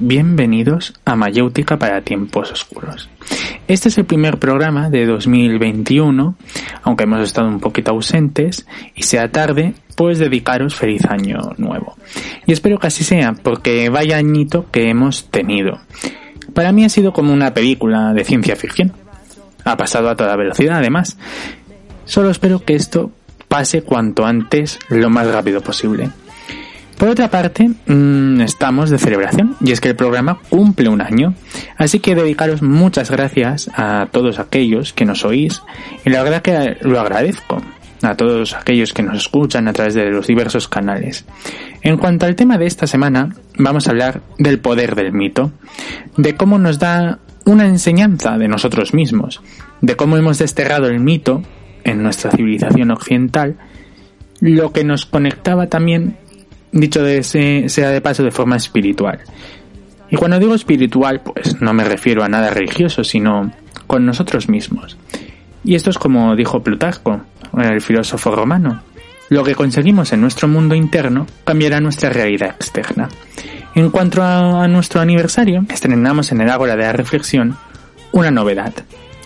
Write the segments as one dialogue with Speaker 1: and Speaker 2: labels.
Speaker 1: Bienvenidos a Mayéutica para tiempos oscuros. Este es el primer programa de 2021, aunque hemos estado un poquito ausentes y sea tarde, pues dedicaros feliz año nuevo. Y espero que así sea, porque vaya añito que hemos tenido. Para mí ha sido como una película de ciencia ficción. Ha pasado a toda velocidad además. Solo espero que esto pase cuanto antes, lo más rápido posible. Por otra parte, mm, estamos de celebración y es que el programa cumple un año, así que dedicaros muchas gracias a todos aquellos que nos oís y la verdad que lo agradezco a todos aquellos que nos escuchan a través de los diversos canales. En cuanto al tema de esta semana, vamos a hablar del poder del mito, de cómo nos da una enseñanza de nosotros mismos, de cómo hemos desterrado el mito en nuestra civilización occidental, lo que nos conectaba también dicho de sea de paso de forma espiritual. Y cuando digo espiritual, pues no me refiero a nada religioso, sino con nosotros mismos. Y esto es como dijo Plutarco, el filósofo romano. Lo que conseguimos en nuestro mundo interno cambiará nuestra realidad externa. En cuanto a, nuestro aniversario, estrenamos en el Ágora de la Reflexión una novedad,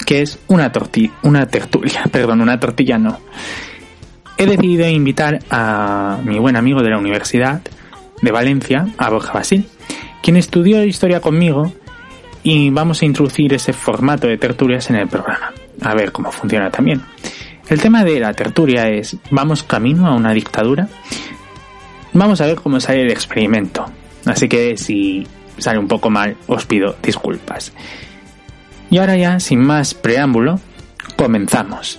Speaker 1: que es una tortilla, una tertulia, perdón, una tortilla no, he decidido invitar a mi buen amigo de la Universidad de Valencia, a Borja Basil, quien estudió historia conmigo y vamos a introducir ese formato de tertulias en el programa, a ver cómo funciona también. El tema de la tertulia es, ¿vamos camino a una dictadura? Vamos a ver cómo sale el experimento, así que si sale un poco mal, os pido disculpas. Y ahora ya, sin más preámbulo, comenzamos.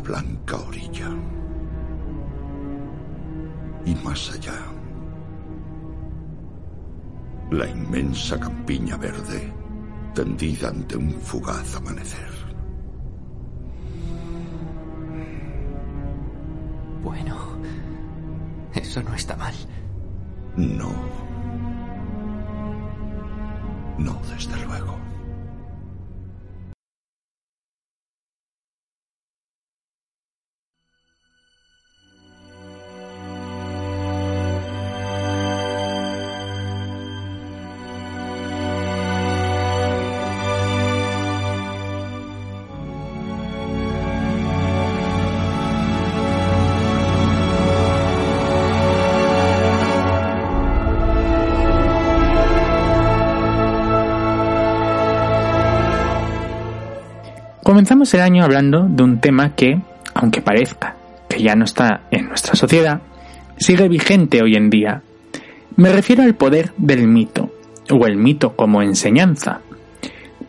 Speaker 2: La blanca orilla. Y más allá. La inmensa campiña verde tendida ante un fugaz amanecer.
Speaker 3: Bueno, eso no está mal.
Speaker 2: No. No, desde
Speaker 1: Comenzamos el año hablando de un tema que, aunque parezca que ya no está en nuestra sociedad, sigue vigente hoy en día. Me refiero al poder del mito, o el mito como enseñanza.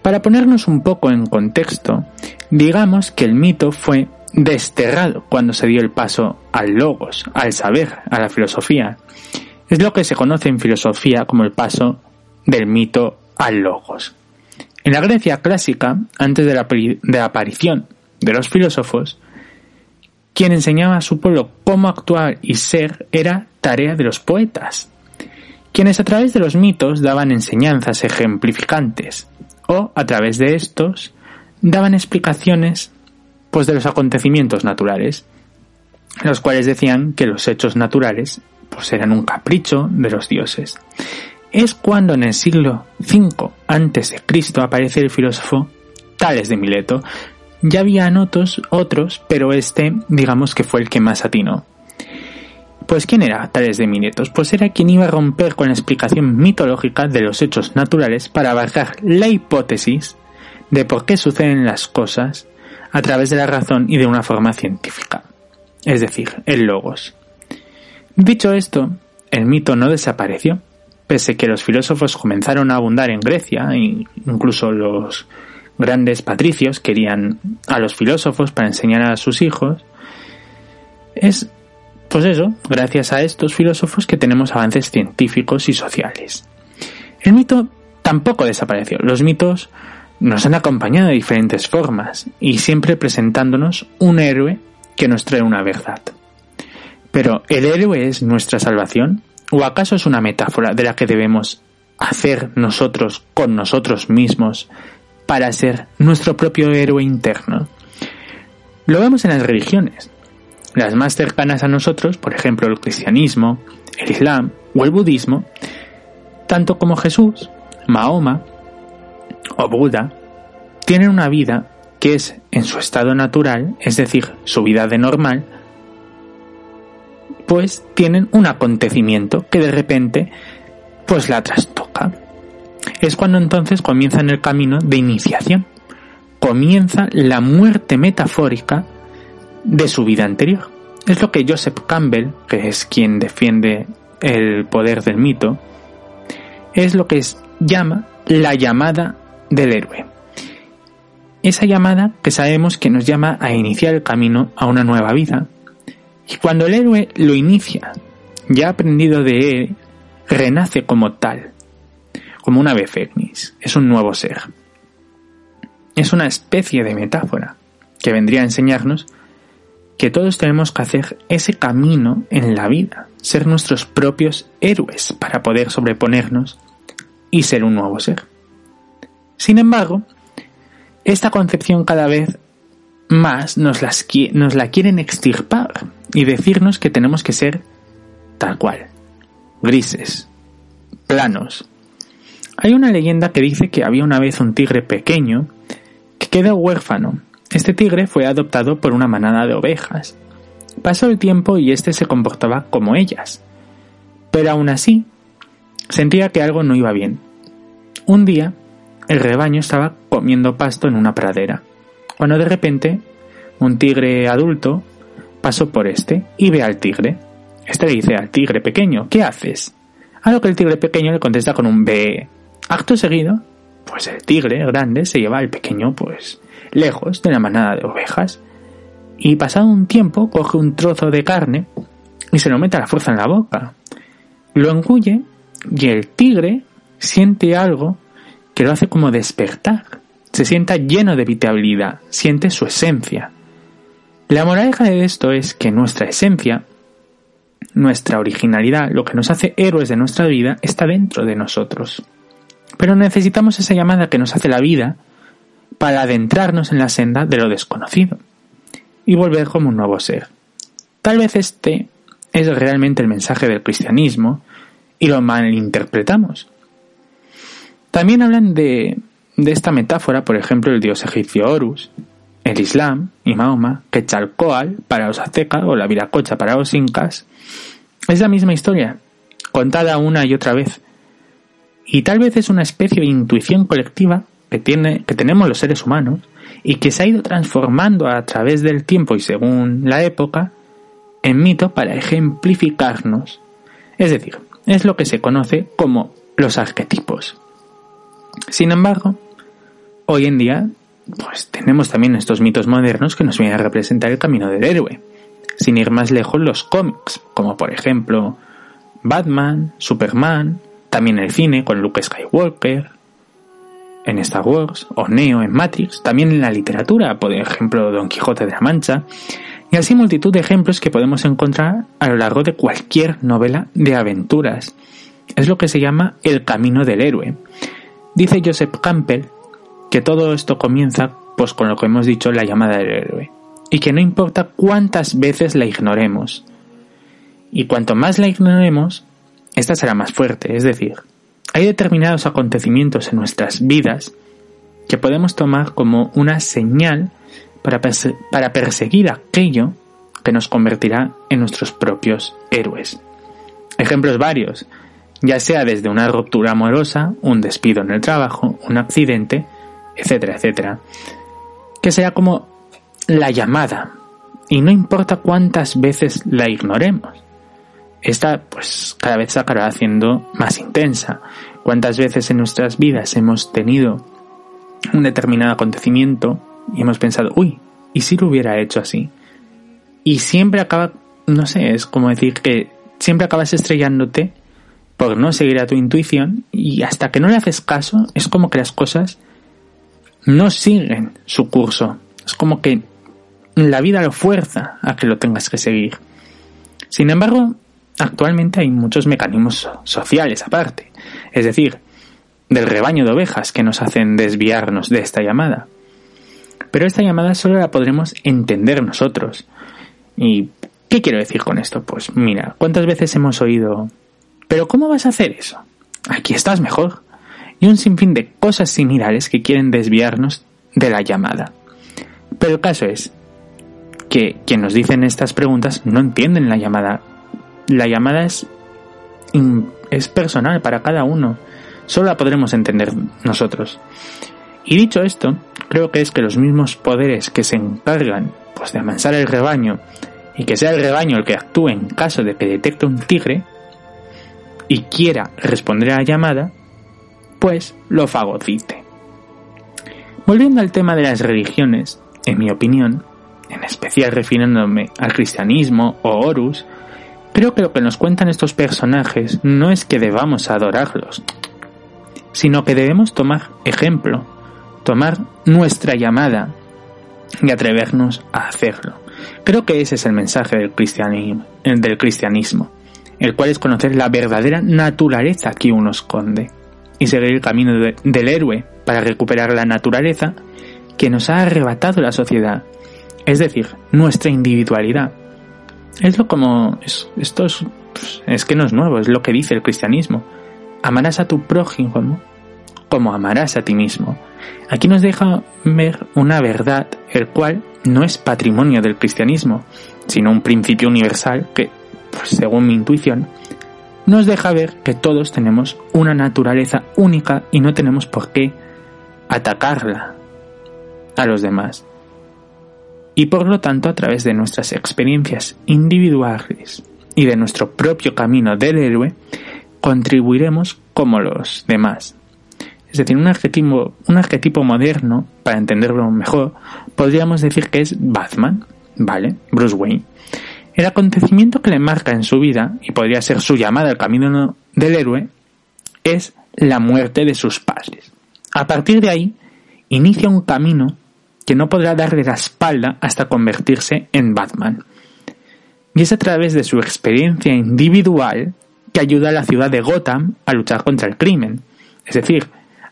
Speaker 1: Para ponernos un poco en contexto, digamos que el mito fue desterrado cuando se dio el paso al logos, al saber, a la filosofía. Es lo que se conoce en filosofía como el paso del mito al logos. En la Grecia clásica, antes de la, aparición de los filósofos, quien enseñaba a su pueblo cómo actuar y ser era tarea de los poetas, quienes a través de los mitos daban enseñanzas ejemplificantes, o a través de estos daban explicaciones pues de los acontecimientos naturales, los cuales decían que los hechos naturales pues eran un capricho de los dioses es cuando en el siglo V a.C. aparece el filósofo Tales de Mileto. Ya había otros, otros, pero este digamos que fue el que más atinó. Pues ¿quién era Tales de Mileto? Pues era quien iba a romper con la explicación mitológica de los hechos naturales para abarcar la hipótesis de por qué suceden las cosas a través de la razón y de una forma científica. Es decir, el logos. Dicho esto, el mito no desapareció, pese que los filósofos comenzaron a abundar en Grecia, e incluso los grandes patricios querían a los filósofos para enseñar a sus hijos, es, pues eso, gracias a estos filósofos que tenemos avances científicos y sociales. El mito tampoco desapareció. Los mitos nos han acompañado de diferentes formas y siempre presentándonos un héroe que nos trae una verdad. Pero ¿el héroe es nuestra salvación? ¿O acaso es una metáfora de la que debemos hacer nosotros con nosotros mismos para ser nuestro propio héroe interno? Lo vemos en las religiones. Las más cercanas a nosotros, por ejemplo el cristianismo, el islam o el budismo, tanto como Jesús, Mahoma o Buda, tienen una vida que es en su estado natural, es decir, su vida de normal, pues tienen un acontecimiento que de repente pues la trastoca. Es cuando entonces comienzan el camino de iniciación. Comienza la muerte metafórica de su vida anterior. Es lo que Joseph Campbell, que es quien defiende el poder del mito, es lo que llama la llamada del héroe. Esa llamada que sabemos que nos llama a iniciar el camino a una nueva vida, y cuando el héroe lo inicia, ya aprendido de él, renace como tal, como una ave es un nuevo ser. Es una especie de metáfora que vendría a enseñarnos que todos tenemos que hacer ese camino en la vida, ser nuestros propios héroes para poder sobreponernos y ser un nuevo ser. Sin embargo, esta concepción cada vez más nos, las, nos la quieren extirpar y decirnos que tenemos que ser tal cual, grises, planos. Hay una leyenda que dice que había una vez un tigre pequeño que queda huérfano. Este tigre fue adoptado por una manada de ovejas. Pasó el tiempo y éste se comportaba como ellas. Pero aún así, sentía que algo no iba bien. Un día, el rebaño estaba comiendo pasto en una pradera cuando de repente un tigre adulto pasó por este y ve al tigre. Este le dice al tigre pequeño, ¿qué haces? A lo que el tigre pequeño le contesta con un B. Acto seguido, pues el tigre grande se lleva al pequeño pues lejos de la manada de ovejas y pasado un tiempo coge un trozo de carne y se lo mete a la fuerza en la boca. Lo engulle y el tigre siente algo que lo hace como despertar se sienta lleno de vitalidad, siente su esencia. La moraleja de esto es que nuestra esencia, nuestra originalidad, lo que nos hace héroes de nuestra vida, está dentro de nosotros. Pero necesitamos esa llamada que nos hace la vida para adentrarnos en la senda de lo desconocido y volver como un nuevo ser. Tal vez este es realmente el mensaje del cristianismo y lo malinterpretamos. También hablan de de esta metáfora, por ejemplo, el dios egipcio Horus, el Islam y Mahoma, Quetzalcoatl para los aztecas o la Viracocha para los incas, es la misma historia, contada una y otra vez. Y tal vez es una especie de intuición colectiva que, tiene, que tenemos los seres humanos y que se ha ido transformando a través del tiempo y según la época en mito para ejemplificarnos. Es decir, es lo que se conoce como los arquetipos. Sin embargo, hoy en día, pues tenemos también estos mitos modernos que nos vienen a representar el camino del héroe. Sin ir más lejos, los cómics, como por ejemplo Batman, Superman, también el cine con Luke Skywalker, en Star Wars, o Neo en Matrix, también en la literatura, por ejemplo Don Quijote de la Mancha, y así multitud de ejemplos que podemos encontrar a lo largo de cualquier novela de aventuras. Es lo que se llama el camino del héroe. Dice Joseph Campbell que todo esto comienza pues con lo que hemos dicho la llamada del héroe y que no importa cuántas veces la ignoremos. Y cuanto más la ignoremos, esta será más fuerte, es decir, hay determinados acontecimientos en nuestras vidas que podemos tomar como una señal para, para perseguir aquello que nos convertirá en nuestros propios héroes. Ejemplos varios ya sea desde una ruptura amorosa, un despido en el trabajo, un accidente, etcétera, etcétera. Que sea como la llamada, y no importa cuántas veces la ignoremos. esta pues cada vez se acabará haciendo más intensa. ¿Cuántas veces en nuestras vidas hemos tenido un determinado acontecimiento y hemos pensado, uy, ¿y si lo hubiera hecho así? Y siempre acaba, no sé, es como decir que siempre acabas estrellándote por no seguir a tu intuición y hasta que no le haces caso es como que las cosas no siguen su curso. Es como que la vida lo fuerza a que lo tengas que seguir. Sin embargo, actualmente hay muchos mecanismos sociales aparte, es decir, del rebaño de ovejas que nos hacen desviarnos de esta llamada. Pero esta llamada solo la podremos entender nosotros. ¿Y qué quiero decir con esto? Pues mira, ¿cuántas veces hemos oído, pero ¿cómo vas a hacer eso? Aquí estás mejor. Y un sinfín de cosas similares que quieren desviarnos de la llamada. Pero el caso es que quien nos dicen estas preguntas no entienden la llamada. La llamada es, es personal para cada uno. Solo la podremos entender nosotros. Y dicho esto, creo que es que los mismos poderes que se encargan pues, de amansar el rebaño y que sea el rebaño el que actúe en caso de que detecte un tigre y quiera responder a la llamada, pues lo fagocite. Volviendo al tema de las religiones, en mi opinión, en especial refiriéndome al cristianismo o Horus, creo que lo que nos cuentan estos personajes no es que debamos adorarlos, sino que debemos tomar ejemplo, tomar nuestra llamada y atrevernos a hacerlo. Creo que ese es el mensaje del cristianismo, del cristianismo, el cual es conocer la verdadera naturaleza que uno esconde y seguir el camino del héroe para recuperar la naturaleza que nos ha arrebatado la sociedad, es decir, nuestra individualidad. Es lo como esto es, pues, es que no es nuevo, es lo que dice el cristianismo. Amarás a tu prójimo como amarás a ti mismo. Aquí nos deja ver una verdad, el cual no es patrimonio del cristianismo, sino un principio universal que, pues, según mi intuición, nos deja ver que todos tenemos una naturaleza única y no tenemos por qué atacarla a los demás. Y por lo tanto, a través de nuestras experiencias individuales y de nuestro propio camino del héroe, contribuiremos como los demás. Es decir, un arquetipo, un moderno, para entenderlo mejor, podríamos decir que es Batman, ¿vale? Bruce Wayne. El acontecimiento que le marca en su vida, y podría ser su llamada al camino del héroe, es la muerte de sus padres. A partir de ahí, inicia un camino que no podrá darle la espalda hasta convertirse en Batman. Y es a través de su experiencia individual que ayuda a la ciudad de Gotham a luchar contra el crimen. Es decir,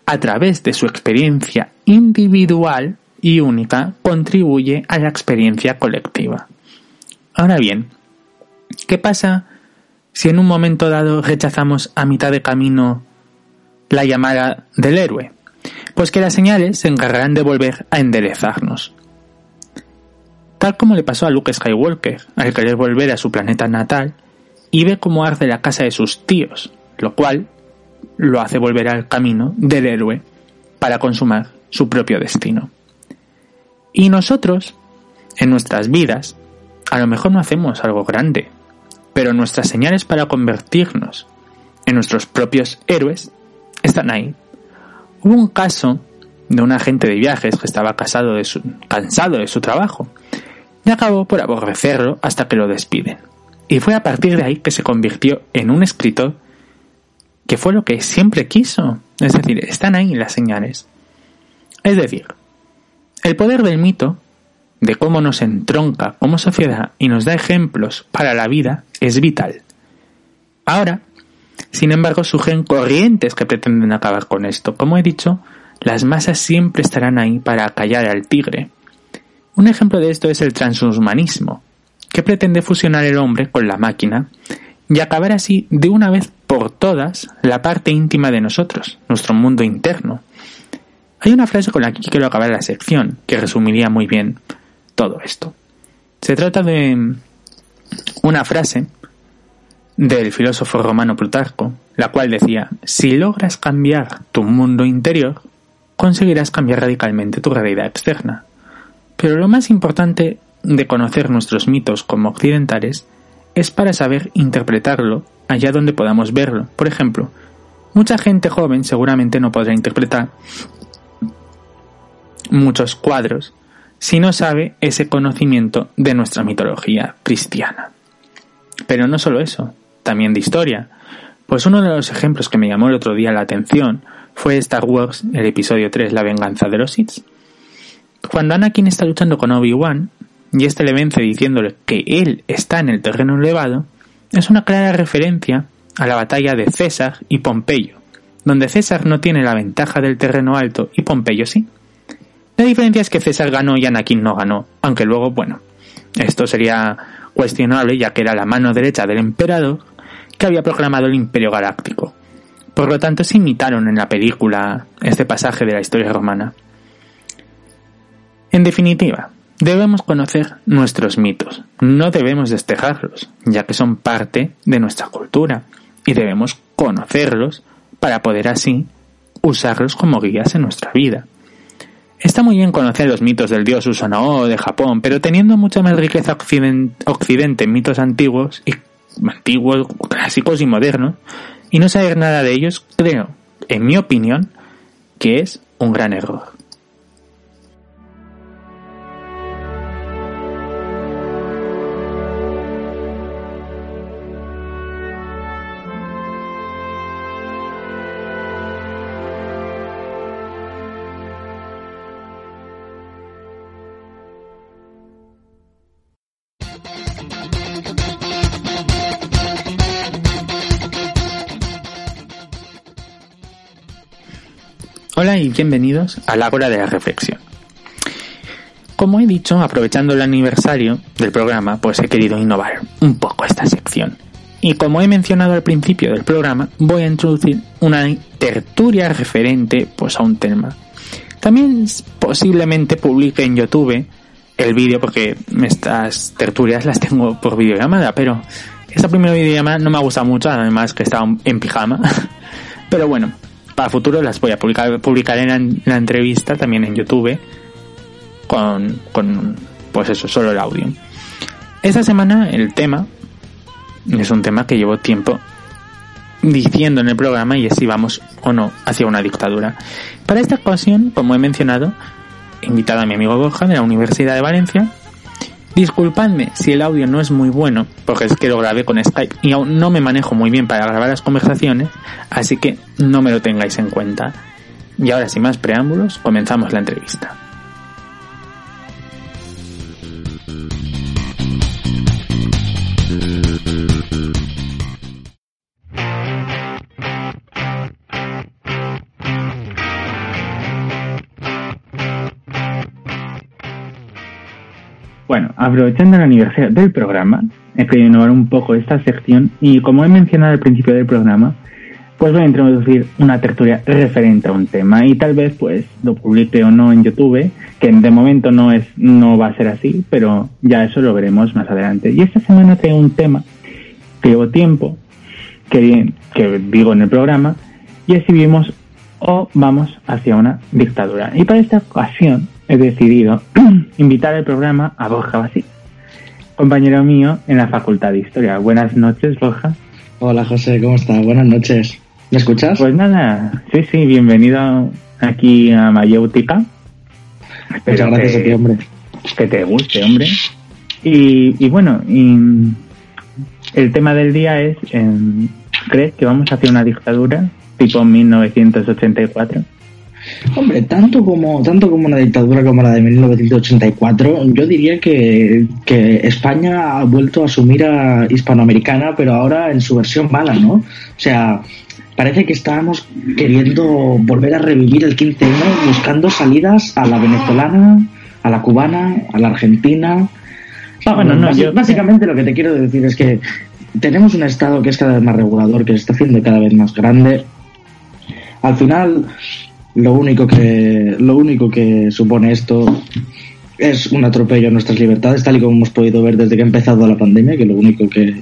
Speaker 1: a través de su experiencia individual y única contribuye a la experiencia colectiva. Ahora bien, ¿qué pasa si en un momento dado rechazamos a mitad de camino la llamada del héroe? Pues que las señales se encargarán de volver a enderezarnos. Tal como le pasó a Luke Skywalker al querer volver a su planeta natal y ve cómo arde la casa de sus tíos, lo cual lo hace volver al camino del héroe para consumar su propio destino. Y nosotros, en nuestras vidas, a lo mejor no hacemos algo grande, pero nuestras señales para convertirnos en nuestros propios héroes están ahí. Hubo un caso de un agente de viajes que estaba cansado de su trabajo y acabó por aborrecerlo hasta que lo despiden. Y fue a partir de ahí que se convirtió en un escritor que fue lo que siempre quiso. Es decir, están ahí las señales. Es decir, el poder del mito de cómo nos entronca como sociedad y nos da ejemplos para la vida es vital. Ahora, sin embargo, surgen corrientes que pretenden acabar con esto. Como he dicho, las masas siempre estarán ahí para callar al tigre. Un ejemplo de esto es el transhumanismo, que pretende fusionar el hombre con la máquina y acabar así de una vez por todas la parte íntima de nosotros, nuestro mundo interno. Hay una frase con la que quiero acabar la sección, que resumiría muy bien todo esto. Se trata de una frase del filósofo romano Plutarco, la cual decía, si logras cambiar tu mundo interior, conseguirás cambiar radicalmente tu realidad externa. Pero lo más importante de conocer nuestros mitos como occidentales es para saber interpretarlo allá donde podamos verlo. Por ejemplo, mucha gente joven seguramente no podrá interpretar muchos cuadros si no sabe ese conocimiento de nuestra mitología cristiana. Pero no solo eso, también de historia. Pues uno de los ejemplos que me llamó el otro día la atención fue Star Wars, el episodio 3, La venganza de los Sith. Cuando Anakin está luchando con Obi-Wan, y este le vence diciéndole que él está en el terreno elevado, es una clara referencia a la batalla de César y Pompeyo, donde César no tiene la ventaja del terreno alto y Pompeyo sí. La diferencia es que César ganó y Anakin no ganó, aunque luego, bueno, esto sería cuestionable ya que era la mano derecha del emperador que había proclamado el Imperio Galáctico. Por lo tanto, se imitaron en la película este pasaje de la historia romana. En definitiva, debemos conocer nuestros mitos, no debemos destejarlos, ya que son parte de nuestra cultura, y debemos conocerlos para poder así usarlos como guías en nuestra vida. Está muy bien conocer los mitos del dios Susanoo de Japón, pero teniendo mucha más riqueza occidente en mitos antiguos y antiguos, clásicos y modernos, y no saber nada de ellos, creo, en mi opinión, que es un gran error. Bienvenidos a la hora de la reflexión. Como he dicho, aprovechando el aniversario del programa, pues he querido innovar un poco esta sección. Y como he mencionado al principio del programa, voy a introducir una tertulia referente pues a un tema. También posiblemente publique en YouTube el vídeo porque estas tertulias las tengo por videollamada, pero esta primera videollamada no me ha gustado mucho, además que estaba en pijama. Pero bueno, para futuro las voy a publicar, publicaré en la, entrevista también en YouTube con, con, pues eso, solo el audio. Esta semana el tema es un tema que llevo tiempo diciendo en el programa y es si vamos o no hacia una dictadura. Para esta ocasión, como he mencionado, he invitado a mi amigo Borja de la Universidad de Valencia Disculpadme si el audio no es muy bueno, porque es que lo grabé con Skype y aún no me manejo muy bien para grabar las conversaciones, así que no me lo tengáis en cuenta. Y ahora sin más preámbulos, comenzamos la entrevista. Bueno, aprovechando el aniversario del programa, he querido innovar un poco esta sección y como he mencionado al principio del programa, pues voy a introducir una tertulia referente a un tema y tal vez pues lo publique o no en YouTube, que de momento no es no va a ser así, pero ya eso lo veremos más adelante. Y esta semana tengo un tema que llevo tiempo que, que digo en el programa y es si vivimos o vamos hacia una dictadura. Y para esta ocasión he decidido invitar al programa a Borja Basí, compañero mío en la Facultad de Historia. Buenas noches, Borja.
Speaker 4: Hola, José, ¿cómo estás? Buenas noches. ¿Me escuchas?
Speaker 1: Pues nada, sí, sí, bienvenido aquí a Mayéutica.
Speaker 4: Muchas gracias a ti, hombre.
Speaker 1: Que te guste, hombre. Y, bueno, el tema del día es, ¿crees que vamos hacia una dictadura tipo 1984?
Speaker 4: Hombre, tanto como, tanto como una dictadura como la de 1984, yo diría que, España ha vuelto a asumir a hispanoamericana, pero ahora en su versión mala, ¿no? O sea, parece que estábamos queriendo volver a revivir el 15M buscando salidas a la venezolana, a la cubana, a la argentina. bueno, no, básicamente lo que te quiero decir es que tenemos un Estado que es cada vez más regulador, que se está haciendo cada vez más grande. Al final, lo único que, lo único que supone esto es un atropello a nuestras libertades, tal y como hemos podido ver desde que ha empezado la pandemia, que lo único que,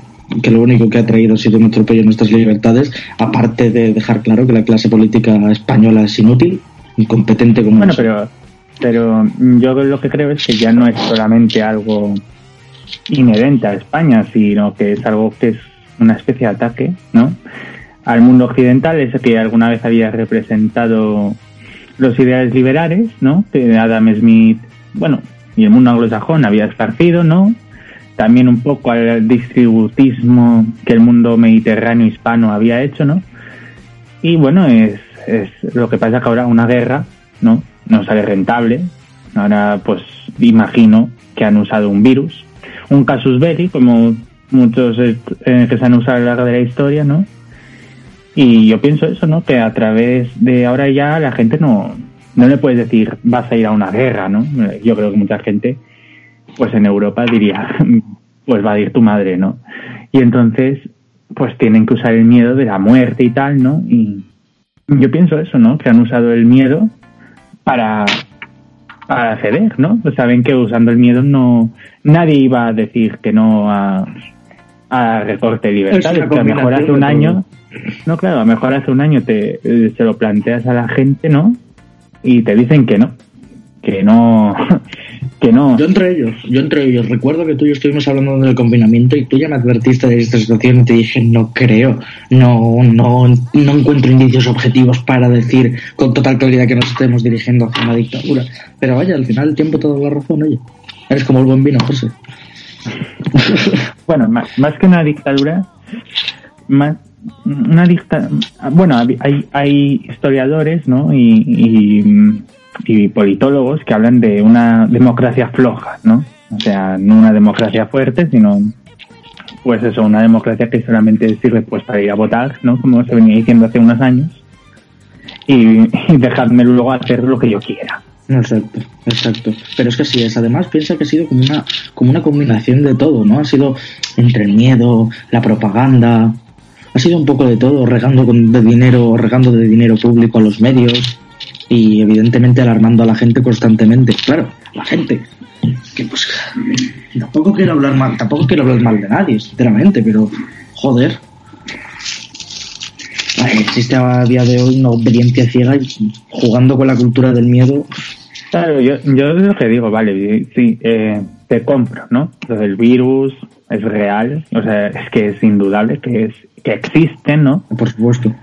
Speaker 4: lo único que ha traído ha sido un atropello a nuestras libertades, aparte de dejar claro que la clase política española es inútil, incompetente como
Speaker 1: Bueno, pero, pero yo lo que creo es que ya no es solamente algo inherente a España, sino que es algo que es una especie de ataque, ¿no? Al mundo occidental, ese que alguna vez había representado los ideales liberales, ¿no? Que Adam Smith, bueno, y el mundo anglosajón había esparcido, ¿no? También un poco al distributismo que el mundo mediterráneo hispano había hecho, ¿no? Y bueno, es, es lo que pasa que ahora una guerra, ¿no? No sale rentable. Ahora, pues, imagino que han usado un virus, un casus belli, como muchos eh, que se han usado a lo largo de la historia, ¿no? Y yo pienso eso, ¿no? Que a través de ahora ya la gente no, no le puedes decir vas a ir a una guerra, ¿no? Yo creo que mucha gente, pues en Europa diría, pues va a ir tu madre, ¿no? Y entonces, pues tienen que usar el miedo de la muerte y tal, ¿no? Y yo pienso eso, ¿no? Que han usado el miedo para, para ceder, ¿no? Pues saben que usando el miedo no nadie iba a decir que no a, a recorte de libertad. que a lo mejor hace un año, no, claro, a lo mejor hace un año te, se lo planteas a la gente, ¿no? Y te dicen que no, que no, que no.
Speaker 4: Yo entre ellos, yo entre ellos, recuerdo que tú y yo estuvimos hablando del confinamiento y tú ya me advertiste de esta situación y te dije, no creo, no, no, no encuentro indicios objetivos para decir con total claridad que nos estemos dirigiendo hacia una dictadura. Pero vaya, al final el tiempo te da la razón, oye. Eres como el buen vino, José.
Speaker 1: bueno, más, que una dictadura, más una dicta bueno hay, hay historiadores no y, politólogos que hablan de una democracia floja no o sea no una democracia fuerte sino pues eso una democracia que solamente sirve pues para ir a votar no como se venía diciendo hace unos años y, y dejadme luego hacer lo que yo quiera
Speaker 4: Exacto, exacto. Pero es que así es. Además, piensa que ha sido como una, como una combinación de todo, ¿no? Ha sido entre el miedo, la propaganda, ha sido un poco de todo, regando de dinero, regando de dinero público a los medios y evidentemente alarmando a la gente constantemente. Claro, la gente. Que pues tampoco quiero hablar mal, tampoco quiero hablar mal de nadie, sinceramente, pero joder. Existe a día de hoy una obediencia ciega y jugando con la cultura del miedo
Speaker 1: Claro, yo, yo lo que digo, vale, sí, eh, te compro, ¿no? Lo del virus es real, o sea, es que es indudable que es que existe, ¿no?
Speaker 4: Por supuesto.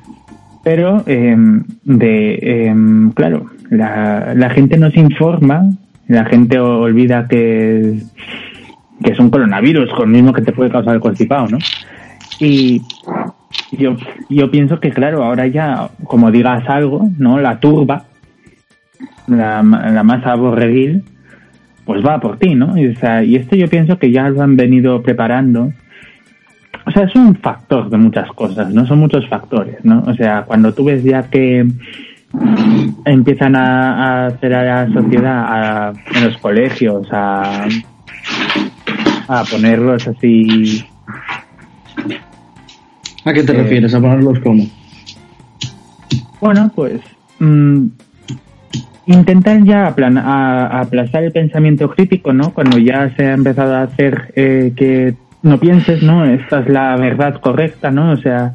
Speaker 1: Pero, eh, de, eh, claro, la, la gente no se informa, la gente olvida que, que es un coronavirus, con mismo que te puede causar el constipado, ¿no? Y yo, yo pienso que, claro, ahora ya, como digas algo, ¿no? La turba, la, la masa borreguil, pues va por ti, ¿no? Y, o sea, y esto yo pienso que ya lo han venido preparando. O sea, es un factor de muchas cosas, ¿no? Son muchos factores, ¿no? O sea, cuando tú ves ya que empiezan a, hacer a la sociedad, en los colegios, a, a ponerlos así.
Speaker 4: ¿A qué te eh, refieres? ¿A ponerlos como?
Speaker 1: Bueno, pues mm, intentan ya aplastar el pensamiento crítico, ¿no? Cuando ya se ha empezado a hacer eh, que no pienses, ¿no? Esta es la verdad correcta, ¿no? O sea,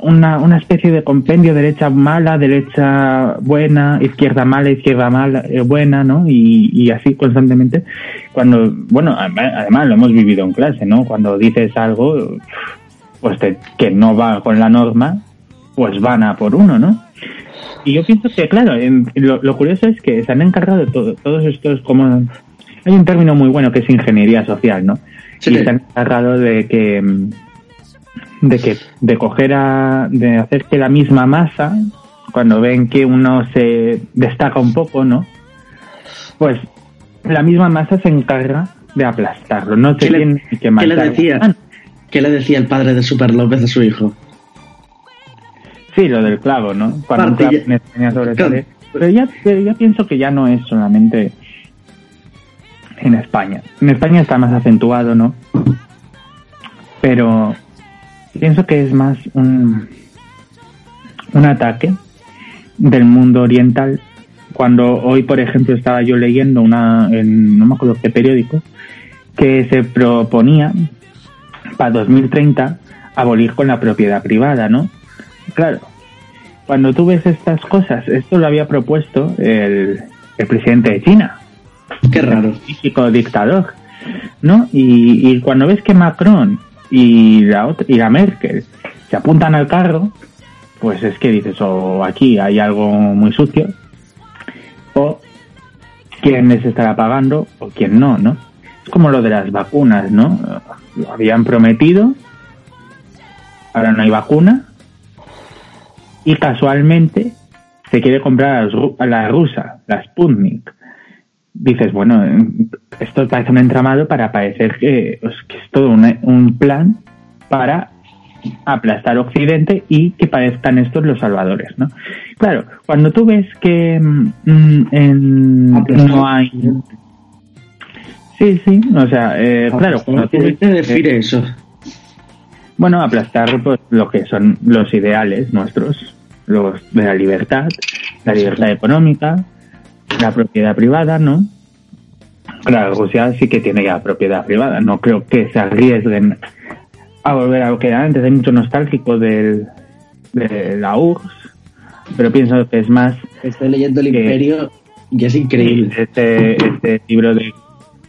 Speaker 1: una, una especie de compendio derecha mala, derecha buena, izquierda mala, izquierda mala, eh, buena, ¿no? Y, y así constantemente. Cuando, bueno, además lo hemos vivido en clase, ¿no? Cuando dices algo, pues que no va con la norma, pues van a por uno, ¿no? Y yo pienso que, claro, lo, curioso es que se han encargado de todo, todos estos, como. Hay un término muy bueno que es ingeniería social, ¿no? Y se han encargado de que. de que. de coger a. de hacer que la misma masa, cuando ven que uno se destaca un poco, ¿no? Pues la misma masa se encarga de aplastarlo. No sé quién
Speaker 4: que ¿Qué le decía? ¿Qué le decía el padre de Super López a su hijo?
Speaker 1: Sí, lo del clavo, ¿no? Cuando un clavo sobre Pero ya, ya pienso que ya no es solamente en España. En España está más acentuado, ¿no? Pero pienso que es más un, un ataque del mundo oriental. Cuando hoy, por ejemplo, estaba yo leyendo una, en no me acuerdo qué periódico, que se proponía para 2030 abolir con la propiedad privada, ¿no? Claro, cuando tú ves estas cosas, esto lo había propuesto el, presidente de China.
Speaker 4: Qué raro.
Speaker 1: Físico dictador. ¿no? Y, y cuando ves que Macron y la, otra, y la Merkel se apuntan al carro, pues es que dices, o aquí hay algo muy sucio, o quién les estará pagando o quién no, ¿no? Es como lo de las vacunas, ¿no? Lo habían prometido, ahora no hay vacuna, y casualmente se quiere comprar a la rusa, la Sputnik. Dices, bueno, esto parece un entramado para parecer que, pues, que es todo un, un plan para aplastar Occidente y que parezcan estos los salvadores, ¿no? Claro, cuando tú ves que mm, en, no hay... Sí, sí, o sea, eh, claro, cuando tú ves,
Speaker 4: decir eso?
Speaker 1: Bueno, aplastar pues, lo que son los ideales nuestros, los de la libertad, la libertad económica, la propiedad privada, ¿no? Claro, Rusia sí que tiene ya propiedad privada, no creo que se arriesguen a volver a lo que era antes. Hay mucho nostálgico del, de la URSS, pero pienso que es más.
Speaker 4: Estoy leyendo El Imperio y es increíble.
Speaker 1: Este, este libro de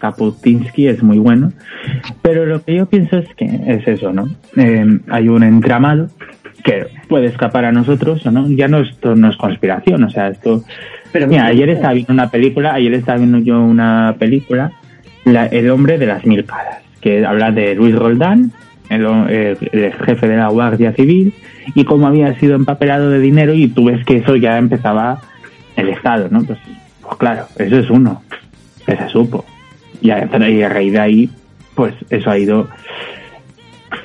Speaker 1: Kaputinsky es muy bueno, pero lo que yo pienso es que es eso, ¿no? Eh, hay un entramado que puede escapar a nosotros o no. Ya no esto no es conspiración, o sea, esto. Pero mira, ayer estaba viendo una película, ayer estaba viendo yo una película, la, El hombre de las mil caras, que habla de Luis Roldán, el, el, jefe de la Guardia Civil, y cómo había sido empapelado de dinero, y tú ves que eso ya empezaba el Estado, ¿no? Pues, pues claro, eso es uno, que se supo. Y a, y raíz de ahí, pues eso ha ido,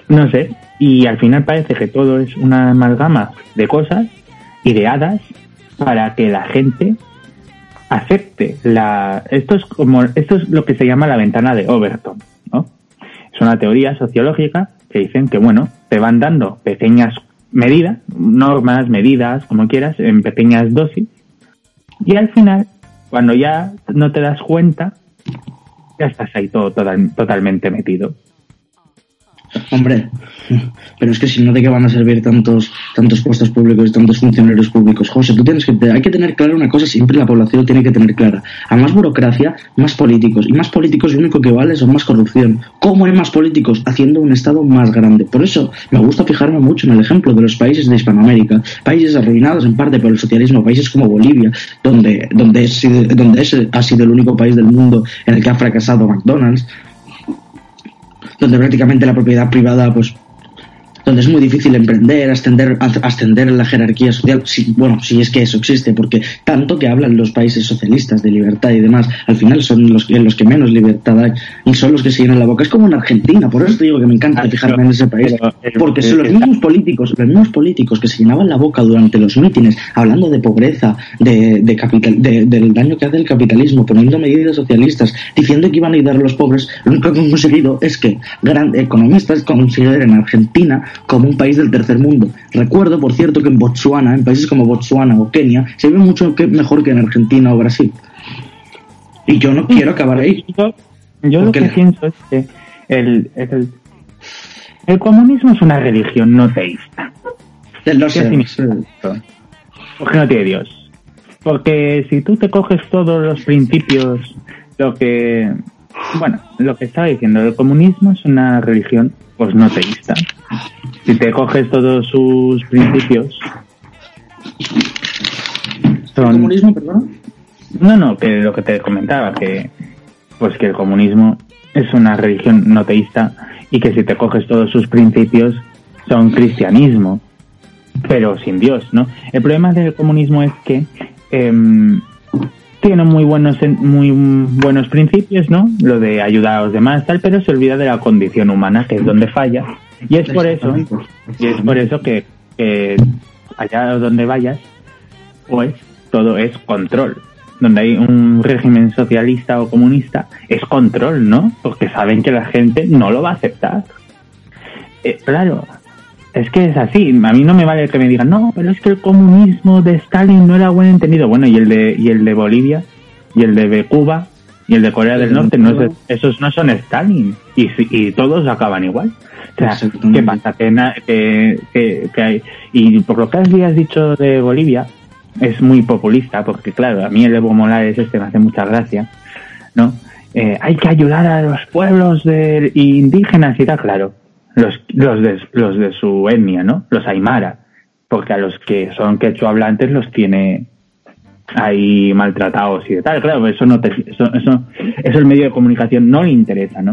Speaker 1: no sé, y al final parece que todo es una amalgama de cosas ideadas para que la gente acepte la esto es como esto es lo que se llama la ventana de Overton ¿no? es una teoría sociológica que dicen que bueno te van dando pequeñas medidas normas medidas como quieras en pequeñas dosis y al final cuando ya no te das cuenta ya estás ahí todo total, totalmente metido
Speaker 4: Hombre, pero es que si no, ¿de qué van a servir tantos, tantos puestos públicos y tantos funcionarios públicos? José, tú tienes que, hay que tener clara una cosa, siempre la población tiene que tener clara. A más burocracia, más políticos. Y más políticos lo único que vale son más corrupción. ¿Cómo hay más políticos? Haciendo un Estado más grande. Por eso me gusta fijarme mucho en el ejemplo de los países de Hispanoamérica. Países arruinados en parte por el socialismo, países como Bolivia, donde, donde, es, donde ese ha sido el único país del mundo en el que ha fracasado McDonald's donde prácticamente la propiedad privada pues donde es muy difícil emprender, ascender, ascender en la jerarquía social, si, bueno, si es que eso existe, porque tanto que hablan los países socialistas de libertad y demás, al final son los, los que menos libertad hay y son los que se llenan la boca. Es como en Argentina, por eso te digo que me encanta ah, fijarme en ese país, porque son los mismos políticos, los mismos políticos que se llenaban la boca durante los mítines, hablando de pobreza, de, de capital, del daño que hace el capitalismo, poniendo medidas socialistas, diciendo que iban a ayudar a los pobres, lo único que han conseguido es que grandes economistas consideren Argentina como un país del tercer mundo. Recuerdo, por cierto, que en Botswana, en países como Botswana o Kenia, se vive mucho mejor que en Argentina o Brasil. Y yo no quiero acabar ahí.
Speaker 1: Yo, lo que pienso es que el, el, el, comunismo es una religión no teísta.
Speaker 4: Lo sé,
Speaker 1: Porque no tiene Dios. Porque si tú te coges todos los principios, lo que, bueno, lo que estaba diciendo, el comunismo es una religión pues no teísta. Si te coges todos sus principios.
Speaker 4: Son... ¿El comunismo, perdón?
Speaker 1: No, no, que lo que te comentaba, que pues que el comunismo es una religión no teísta y que si te coges todos sus principios son cristianismo, pero sin Dios, ¿no? El problema del comunismo es que eh, tiene muy buenos muy buenos principios, ¿no? Lo de ayudar a los demás, tal, pero se olvida de la condición humana, que es donde falla. Y es por eso, y es por eso que, allá donde vayas, pues todo es control. Donde hay un régimen socialista o comunista, es control, ¿no? Porque saben que la gente no lo va a aceptar. Eh, claro, es que es así. A mí no me vale que me digan, no, pero es que el comunismo de Stalin no era buen entendido. Bueno, y el de, y el de Bolivia, y el de Cuba, y el de Corea del Norte, no esos no son Stalin. Y, y todos acaban igual. O sea, ¿qué pasa? Que, que, que, hay. Y por lo que has dicho de Bolivia, es muy populista, porque claro, a mí el Evo Morales este me hace mucha gracia, ¿no? eh, hay que ayudar a los pueblos de, indígenas y tal, claro, los, los, de, los de su etnia, ¿no? Los aymara, porque a los que son quechua hablantes los tiene ahí maltratados y tal, claro, eso no te, eso, eso, eso el medio de comunicación no le interesa, ¿no?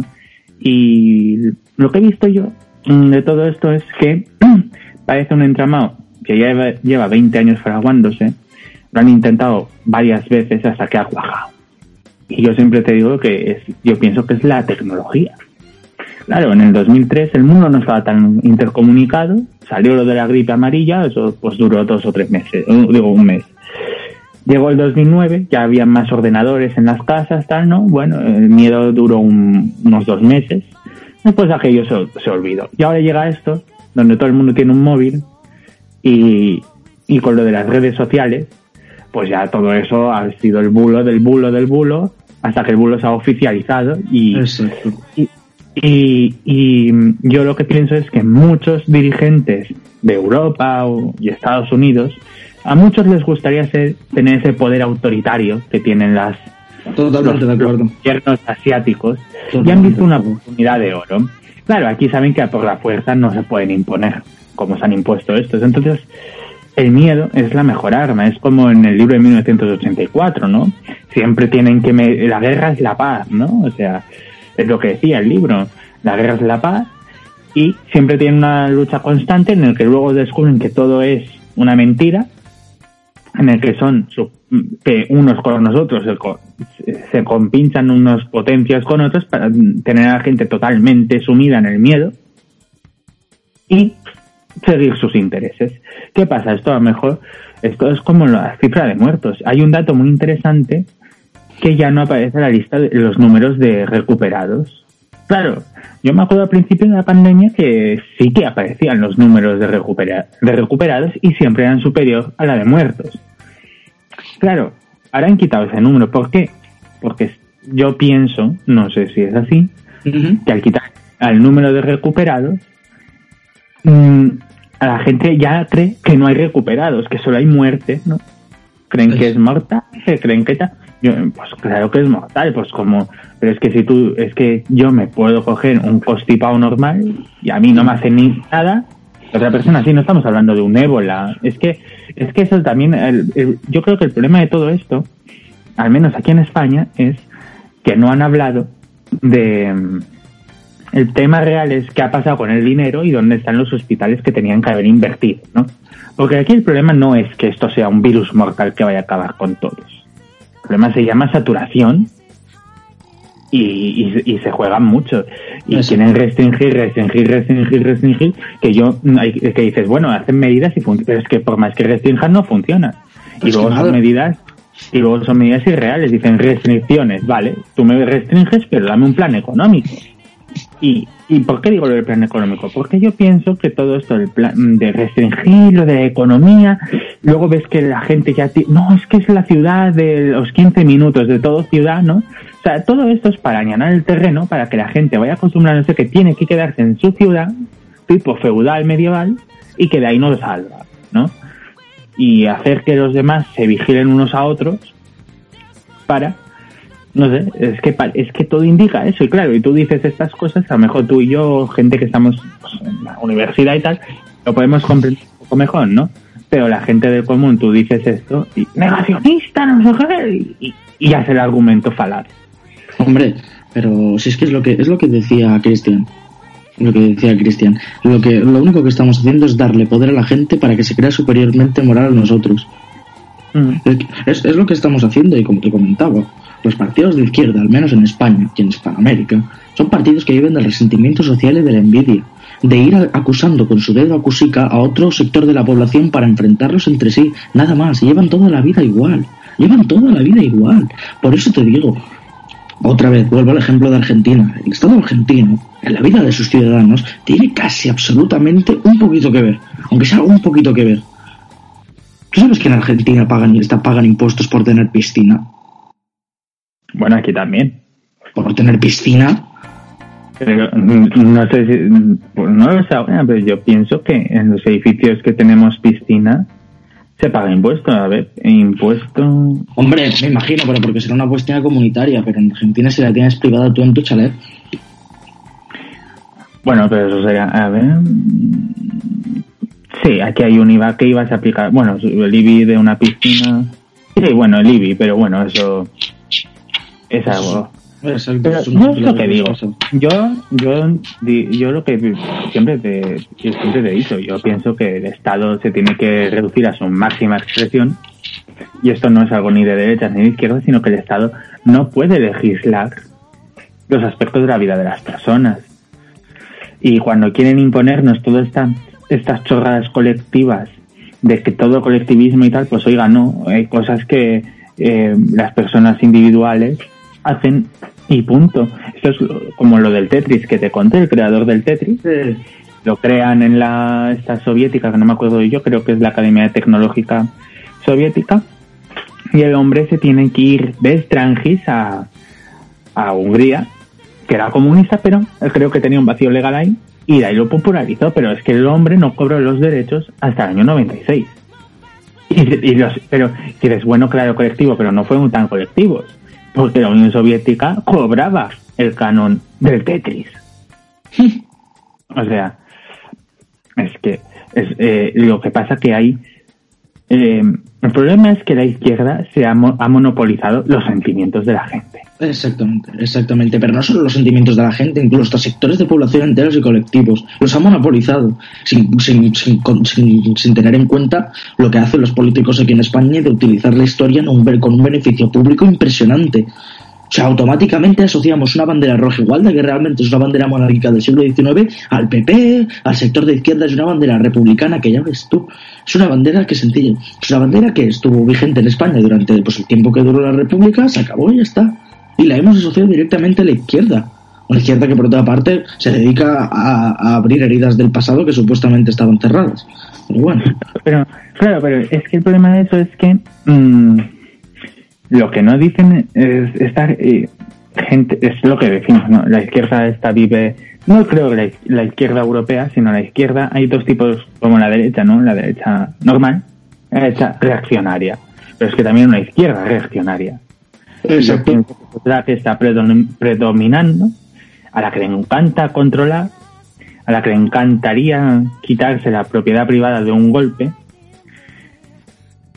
Speaker 1: Y lo que he visto yo mm, de todo esto es que parece un entramado que ya lleva, lleva 20 años fraguándose, lo han intentado varias veces hasta que ha cuajado. Y yo siempre te digo que es, yo pienso que es la tecnología. Claro, en el 2003 el mundo no estaba tan intercomunicado, salió lo de la gripe amarilla, eso pues duró dos o tres meses, digo un mes. Llegó el 2009, ya había más ordenadores en las casas, tal, ¿no? Bueno, el miedo duró unos dos meses, después aquello se, se olvidó. Y ahora llega esto, donde todo el mundo tiene un móvil y, y con lo de las redes sociales, pues ya todo eso ha sido el bulo del bulo del bulo hasta que el bulo se ha oficializado y, y, y, yo lo que pienso es que muchos dirigentes de Europa y Estados Unidos a muchos les gustaría ser, tener ese poder autoritario que tienen las
Speaker 4: Totalmente
Speaker 1: los,
Speaker 4: de acuerdo.
Speaker 1: gobiernos asiáticos y han visto una oportunidad de oro. Claro, aquí saben que por la fuerza no se pueden imponer como se han impuesto estos. Entonces, el miedo es la mejor arma, es como en el libro de 1984, ¿no? Siempre tienen que... La guerra es la paz, ¿no? O sea, es lo que decía el libro, la guerra es la paz y siempre tienen una lucha constante en el que luego descubren que todo es una mentira, en el que son que unos con nosotros se, compinchan unas potencias con otros para tener a la gente totalmente sumida en el miedo y seguir sus intereses. ¿Qué pasa? Esto a lo mejor, esto es como la cifra de muertos. Hay un dato muy interesante que ya no aparece en la lista de los números de recuperados. Claro, yo me acuerdo al principio de la pandemia que sí que aparecían los números de, recupera de recuperados y siempre eran superiores a la de muertos. Claro, ahora han quitado ese número. ¿Por qué? Porque yo pienso, no sé si es así, uh -huh. que al quitar al número de recuperados, mmm, a la gente ya cree que no hay recuperados, que solo hay muerte, ¿no? Creen que es mortal, creen que está... Yo, pues claro que es mortal, pues como... Pero es que si tú... Es que yo me puedo coger un constipado normal y a mí no me hace ni nada, otra persona sí, no estamos hablando de un ébola. Es que, es que eso también... Yo creo que el problema de todo esto, al menos aquí en España, es que no han hablado de el tema real es qué ha pasado con el dinero y dónde están los hospitales que tenían que haber invertido, ¿no? Porque aquí el problema no es que esto sea un virus mortal que vaya a acabar con todos. El problema se llama saturación y, y, y se juegan mucho. Y Eso. quieren restringir, restringir, restringir, restringir, que yo, que dices, bueno, hacen medidas y funcionan, pero es que por más que restrinjan no funciona. y luego son medidas y luego son medidas irreales, dicen restricciones, vale, tú me restringes, pero dame un plan económico. ¿Y, ¿Y por qué digo lo del plan económico? Porque yo pienso que todo esto del plan de restringir, lo de economía, luego ves que la gente ya... No, es que es la ciudad de los 15 minutos de todo ciudad, ¿no? O sea, todo esto es para allanar el terreno, para que la gente vaya acostumbrándose que tiene que quedarse en su ciudad, tipo feudal medieval, y que de ahí no salga, ¿no? Y hacer que los demás se vigilen unos a otros para no sé, es que es que todo indica eso y claro, y tú dices estas cosas, a lo mejor tú y yo, gente que estamos pues, en la universidad y tal, lo podemos comprender un poco mejor, ¿no? Pero la gente del común, tú dices esto y negacionista, no sé qué, y, y es el argumento falaz.
Speaker 4: Hombre, pero si es que es lo que es lo que decía Cristian, lo que decía Cristian, lo que lo único que estamos haciendo es darle poder a la gente para que se crea superiormente moral a nosotros. Mm. Es, es, lo que estamos haciendo y como te comentaba los partidos de izquierda, al menos en España y en Hispanoamérica, son partidos que viven del resentimiento social y de la envidia, de ir acusando con su dedo acusica a otro sector de la población para enfrentarlos entre sí, nada más, llevan toda la vida igual, llevan toda la vida igual. Por eso te digo, otra vez, vuelvo al ejemplo de Argentina. El Estado argentino, en la vida de sus ciudadanos, tiene casi absolutamente un poquito que ver, aunque sea un poquito que ver. ¿Tú sabes que en Argentina pagan, pagan impuestos por tener piscina?
Speaker 1: Bueno, aquí también.
Speaker 4: ¿Por tener piscina?
Speaker 1: Pero, no sé si. Pues no lo sé ahora, pero yo pienso que en los edificios que tenemos piscina Se paga impuesto, a ver, impuesto.
Speaker 4: Hombre, me imagino, pero porque será una cuestión comunitaria, pero en Argentina si la tienes privada tú en tu chalet.
Speaker 1: Bueno, pero eso sería, a ver. Sí, aquí hay un IVA que ibas a aplicar. Bueno, el IBI de una piscina. Sí, bueno, el IBI, pero bueno, eso es algo. Pero no es lo que digo. Yo, yo, yo lo que siempre te, siempre te he dicho, yo pienso que el Estado se tiene que reducir a su máxima expresión y esto no es algo ni de derechas ni de izquierdas, sino que el Estado no puede legislar los aspectos de la vida de las personas. Y cuando quieren imponernos todas esta, estas chorradas colectivas de que todo colectivismo y tal, pues oiga, no, hay cosas que eh, las personas individuales hacen y punto. Esto es como lo del Tetris que te conté, el creador del Tetris. Lo crean en la esta soviética, que no me acuerdo yo, creo que es la Academia Tecnológica Soviética. Y el hombre se tiene que ir de Strangis a, a Hungría, que era comunista, pero creo que tenía un vacío legal ahí. Y de ahí lo popularizó, pero es que el hombre no cobró los derechos hasta el año 96. Y, y los, pero es bueno, claro, colectivo, pero no fueron tan colectivos porque la Unión Soviética cobraba el canon del Tetris. o sea, es que es, eh, lo que pasa que hay... Eh, el problema es que la izquierda se ha, ha monopolizado los sentimientos de la gente.
Speaker 4: Exactamente, exactamente. Pero no solo los sentimientos de la gente, incluso hasta sectores de población enteros y colectivos. Los ha monopolizado sin, sin, sin, sin, tener en cuenta lo que hacen los políticos aquí en España de utilizar la historia en un, con un beneficio público impresionante. O sea, automáticamente asociamos una bandera roja igual de que realmente es una bandera monárquica del siglo XIX al PP, al sector de izquierda, es una bandera republicana que ya ves tú. Es una bandera que sencilla. Es una bandera que estuvo vigente en España durante pues, el tiempo que duró la República, se acabó y ya está y la hemos asociado directamente a la izquierda. Una izquierda que por otra parte se dedica a, abrir heridas del pasado que supuestamente estaban cerradas. Pero bueno.
Speaker 1: Pero, claro, pero es que el problema de eso es que mm, lo que no dicen es esta eh, gente, es lo que decimos, ¿no? La izquierda esta vive, no creo la, la, izquierda europea, sino la izquierda, hay dos tipos como la derecha, ¿no? La derecha normal, la derecha reaccionaria. Pero es que también una izquierda reaccionaria. Exacto. La que está predominando, a la que le encanta controlar, a la que le encantaría quitarse la propiedad privada de un golpe.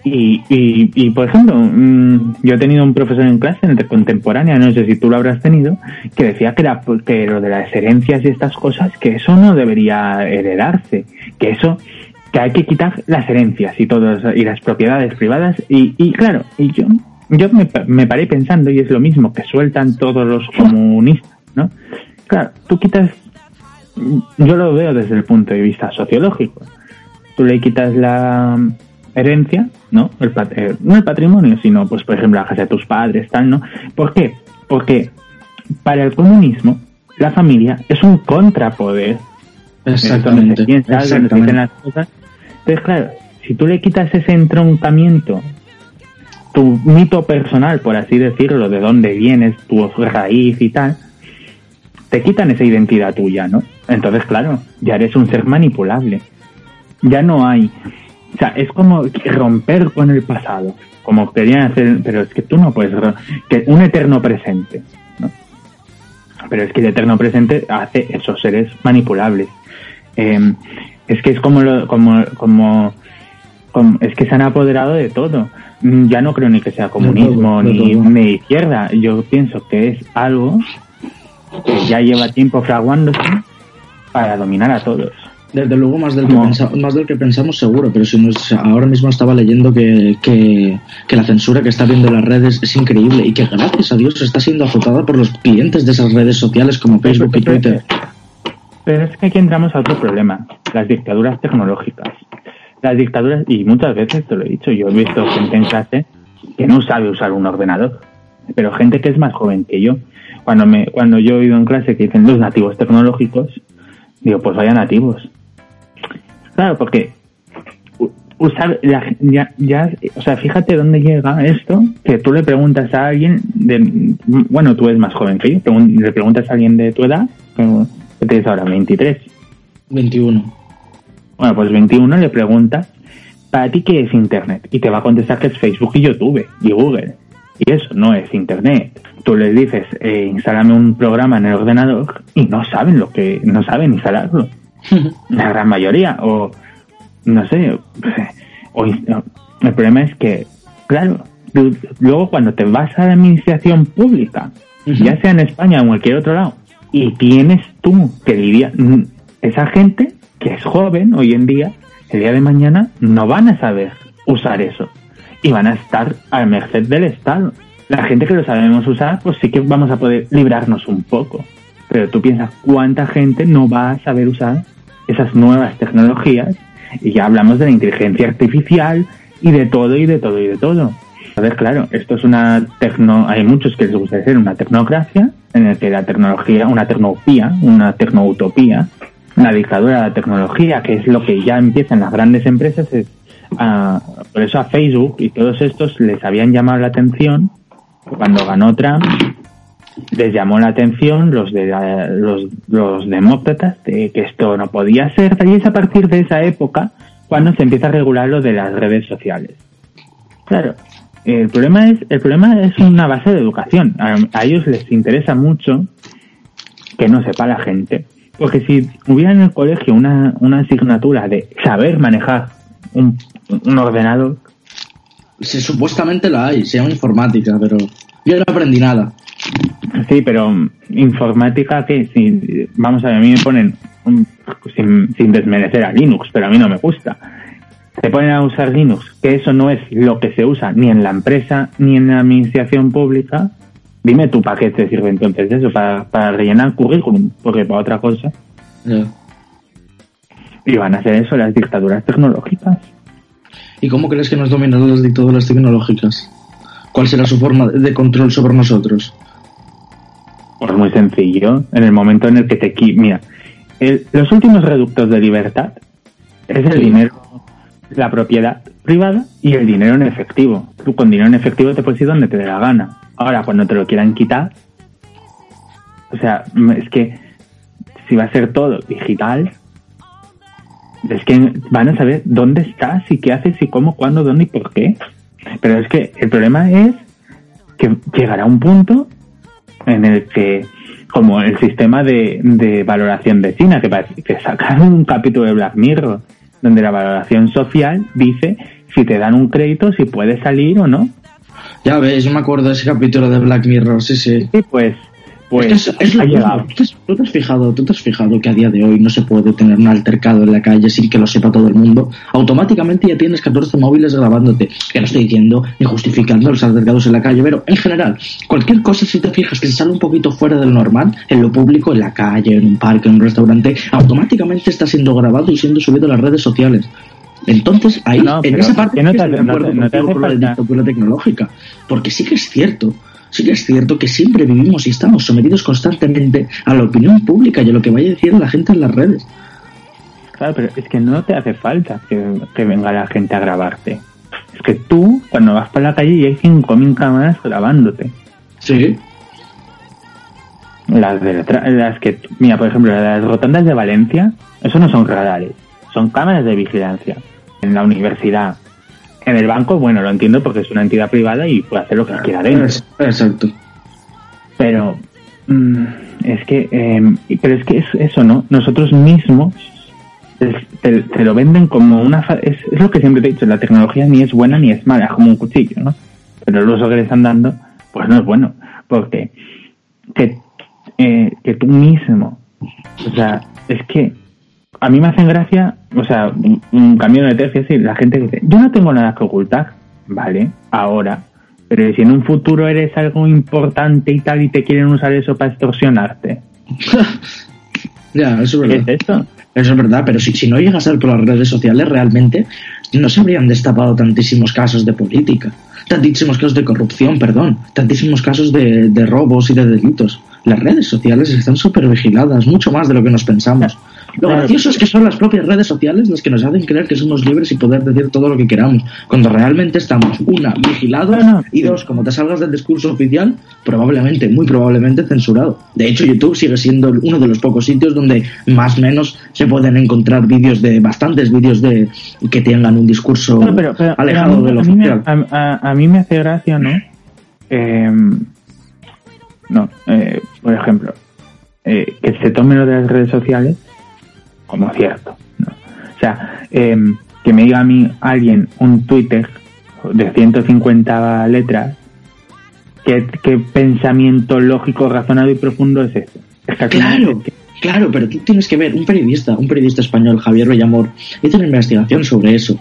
Speaker 1: Y, y, por ejemplo, mm, yo he tenido un profesor en clase entre contemporánea, no sé si tú lo habrás tenido, que decía que, la, que lo de las herencias y estas cosas, que eso no debería heredarse, que eso, que hay que quitar las herencias y todas y las propiedades privadas. Y, y claro, y yo yo me, me paré pensando, y es lo mismo que sueltan todos los comunistas, ¿no? Claro, tú quitas, yo lo veo desde el punto de vista sociológico. Tú le quitas la herencia, ¿no? El, eh, no el patrimonio, sino, pues, por ejemplo, la casa de tus padres, tal, ¿no? ¿Por qué? Porque para el comunismo, la familia es un contrapoder.
Speaker 4: Exactamente.
Speaker 1: Exactamente. Las cosas. Entonces, claro, si tú le quitas ese entroncamiento tu mito personal, por así decirlo, de dónde vienes, tu raíz y tal, te quitan esa identidad tuya, ¿no? Entonces, claro, ya eres un ser manipulable. Ya no hay. O sea, es como romper con el pasado, como querían hacer, pero es que tú no puedes. que Un eterno presente, ¿no? Pero es que el eterno presente hace esos seres manipulables. Em, es que es como, lo, como, como, como, es que se han apoderado de todo. Mm, ya no creo ni que sea comunismo ni, ni izquierda. Yo pienso que es algo que ya lleva tiempo fraguándose para dominar a todos.
Speaker 4: Desde luego más del, que, más del que pensamos seguro, pero si ahora mismo estaba leyendo que, que, la censura que está viendo las redes es increíble y que gracias a Dios está siendo azotada por los clientes de esas redes sociales como Facebook y Twitter.
Speaker 1: Pero es que aquí entramos a otro problema, las dictaduras tecnológicas las dictaduras, y muchas veces te lo he dicho, yo he visto gente en clase que no sabe usar un ordenador, pero gente que es más joven que yo. Cuando, me, cuando yo he oído en clase que dicen los nativos tecnológicos, digo, pues vaya nativos. Claro, porque usar ya, ya, o sea, fíjate dónde llega esto, que tú le preguntas a alguien de, bueno, tú eres más joven que yo, le preguntas a alguien de tu edad, que tienes ahora 23.
Speaker 4: 21.
Speaker 1: Bueno, pues 21 le preguntas ¿para ti qué es Internet? Y te va a contestar que es Facebook y YouTube y Google. Y eso no es Internet. Tú les dices, eh, instálame un programa en el ordenador y no saben lo que, no saben instalarlo. La gran mayoría. O, no sé, o, el problema es que, claro, luego cuando te vas a la administración pública, ya sea en España o en cualquier otro lado, y tienes tú que lidiar, mm, esa gente que es joven hoy en día, el día de mañana no van a saber usar eso y van a estar a merced del Estado. La gente que lo sabemos usar, pues sí que vamos a poder librarnos un poco. Pero tú piensas cuánta gente no va a saber usar esas nuevas tecnologías y ya hablamos de la inteligencia artificial y de todo y de todo y de todo. A ver, claro, esto es una tecno, hay muchos que les gusta decir una tecnocracia, en el que la tecnología, una tecnopía, una tecnoutopía, una dictadura de la tecnología, que es lo que ya empieza en las grandes empresas, es por eso a Facebook y todos estos les habían llamado la atención cuando ganó Trump les llamó la atención los de los, los demócratas de que esto no podía ser y es a partir de esa época cuando se empieza a regular lo de las redes sociales. Claro el problema es el problema es una base de educación. A, ellos les interesa mucho que no sepa la gente porque si hubiera en el colegio una, una asignatura de saber manejar un, un ordenador.
Speaker 4: Sí, supuestamente la hay, se llama informática, pero yo no aprendí nada.
Speaker 1: Sí, pero informática que si vamos a ver, a mí me ponen sin, sin desmerecer a Linux, pero a mí no me gusta. Se ponen a usar Linux, que eso no es lo que se usa ni en la empresa ni en la administración pública. Dime tu paquete te sirve entonces eso para, para rellenar currículum, porque para otra cosa. Y van a hacer eso las dictaduras tecnológicas.
Speaker 4: ¿Y cómo crees que nos dominan las dictaduras tecnológicas? ¿Cuál será su forma de control sobre nosotros?
Speaker 1: Pues muy sencillo. En el momento en el que te... Mira, los últimos reductos de libertad es el dinero, la propiedad privada y el dinero en efectivo. Tú con dinero en efectivo te puedes ir donde te dé la gana. Ahora, cuando te lo quieran quitar, o sea, es que si va a ser todo digital, es que van a saber dónde estás y qué haces y cómo, cuándo, dónde y por qué. Pero es que el problema es que llegará un punto en el que, como el sistema de, de valoración vecina, que, que sacaron un capítulo de Black Mirror, donde la valoración social dice si te dan un crédito, si puedes salir o no.
Speaker 4: Ya ves, yo me acuerdo de ese capítulo de Black Mirror, sí, sí.
Speaker 1: Sí, pues pues
Speaker 4: es, lo ¿Tú, te has fijado, ¿Tú te has fijado que a día de hoy no se puede tener un altercado en la calle sin que lo sepa todo el mundo? Automáticamente ya tienes 14 móviles grabándote. Que no estoy diciendo ni justificando los altercados en la calle, pero en general, cualquier cosa, si te fijas que se sale un poquito fuera del normal, en lo público, en la calle, en un parque, en un restaurante, automáticamente está siendo grabado y siendo subido a las redes sociales. Entonces, ahí, en esa parte, no te, la tecnológica. Porque sí que es cierto sí que es cierto que siempre vivimos y estamos sometidos constantemente a la opinión pública y a lo que vaya a decir la gente en las redes.
Speaker 1: Claro, pero es que no te hace falta que, venga la gente a grabarte. Es que tú, cuando vas por la calle y hay 5.000 cámaras grabándote.
Speaker 4: Sí.
Speaker 1: Las, de las que, mira, por ejemplo, las rotondas de Valencia, eso no son radares, son cámaras de vigilancia. En la universidad, en el banco, bueno, lo entiendo porque es una entidad privada y puede hacer lo que quiera dentro.
Speaker 4: Exacto.
Speaker 1: Pero mm, es que, em, pero es que es eso, ¿no? Nosotros mismos te, lo venden como una... Es, es, lo que siempre te he dicho, la tecnología ni es buena ni es mala, es como un cuchillo, ¿no? Pero el uso que le están dando, pues no es bueno, porque que, eh, que tú mismo, o sea, es que a mí me hacen gracia, o sea, un, cambio de tercio, sí, la gente dice, yo no tengo nada que ocultar, vale, ahora, pero si en un futuro eres algo importante y tal y te quieren usar eso para extorsionarte.
Speaker 4: ya, eso es verdad.
Speaker 1: ¿Qué es esto?
Speaker 4: Eso es verdad, pero si, si no llegas a ser por las redes sociales, realmente no se habrían destapado tantísimos casos de política, tantísimos casos de corrupción, perdón, tantísimos casos de, de robos y de delitos. Las redes sociales están súper vigiladas, mucho más de lo que nos pensamos. Lo gracioso es que son las propias redes sociales las que nos hacen creer que somos libres y poder decir todo lo que queramos, cuando realmente estamos, una, vigilados y dos, como te salgas del discurso oficial, probablemente, muy probablemente censurado. De hecho, YouTube sigue siendo uno de los pocos sitios donde más o menos se pueden encontrar vídeos de, bastantes vídeos de que tengan un discurso alejado de lo oficial.
Speaker 1: a, mí me hace gracia, ¿no? Eh, no, eh, por ejemplo, eh, que se tome lo de las redes sociales como cierto. O sea, em, que me diga a mí alguien un Twitter de 150 letras, ¿qué, pensamiento lógico, razonado y profundo es este?
Speaker 4: claro, claro, pero tú tienes que ver, un periodista, un periodista español, Javier Bellamor, hizo una investigación sobre eso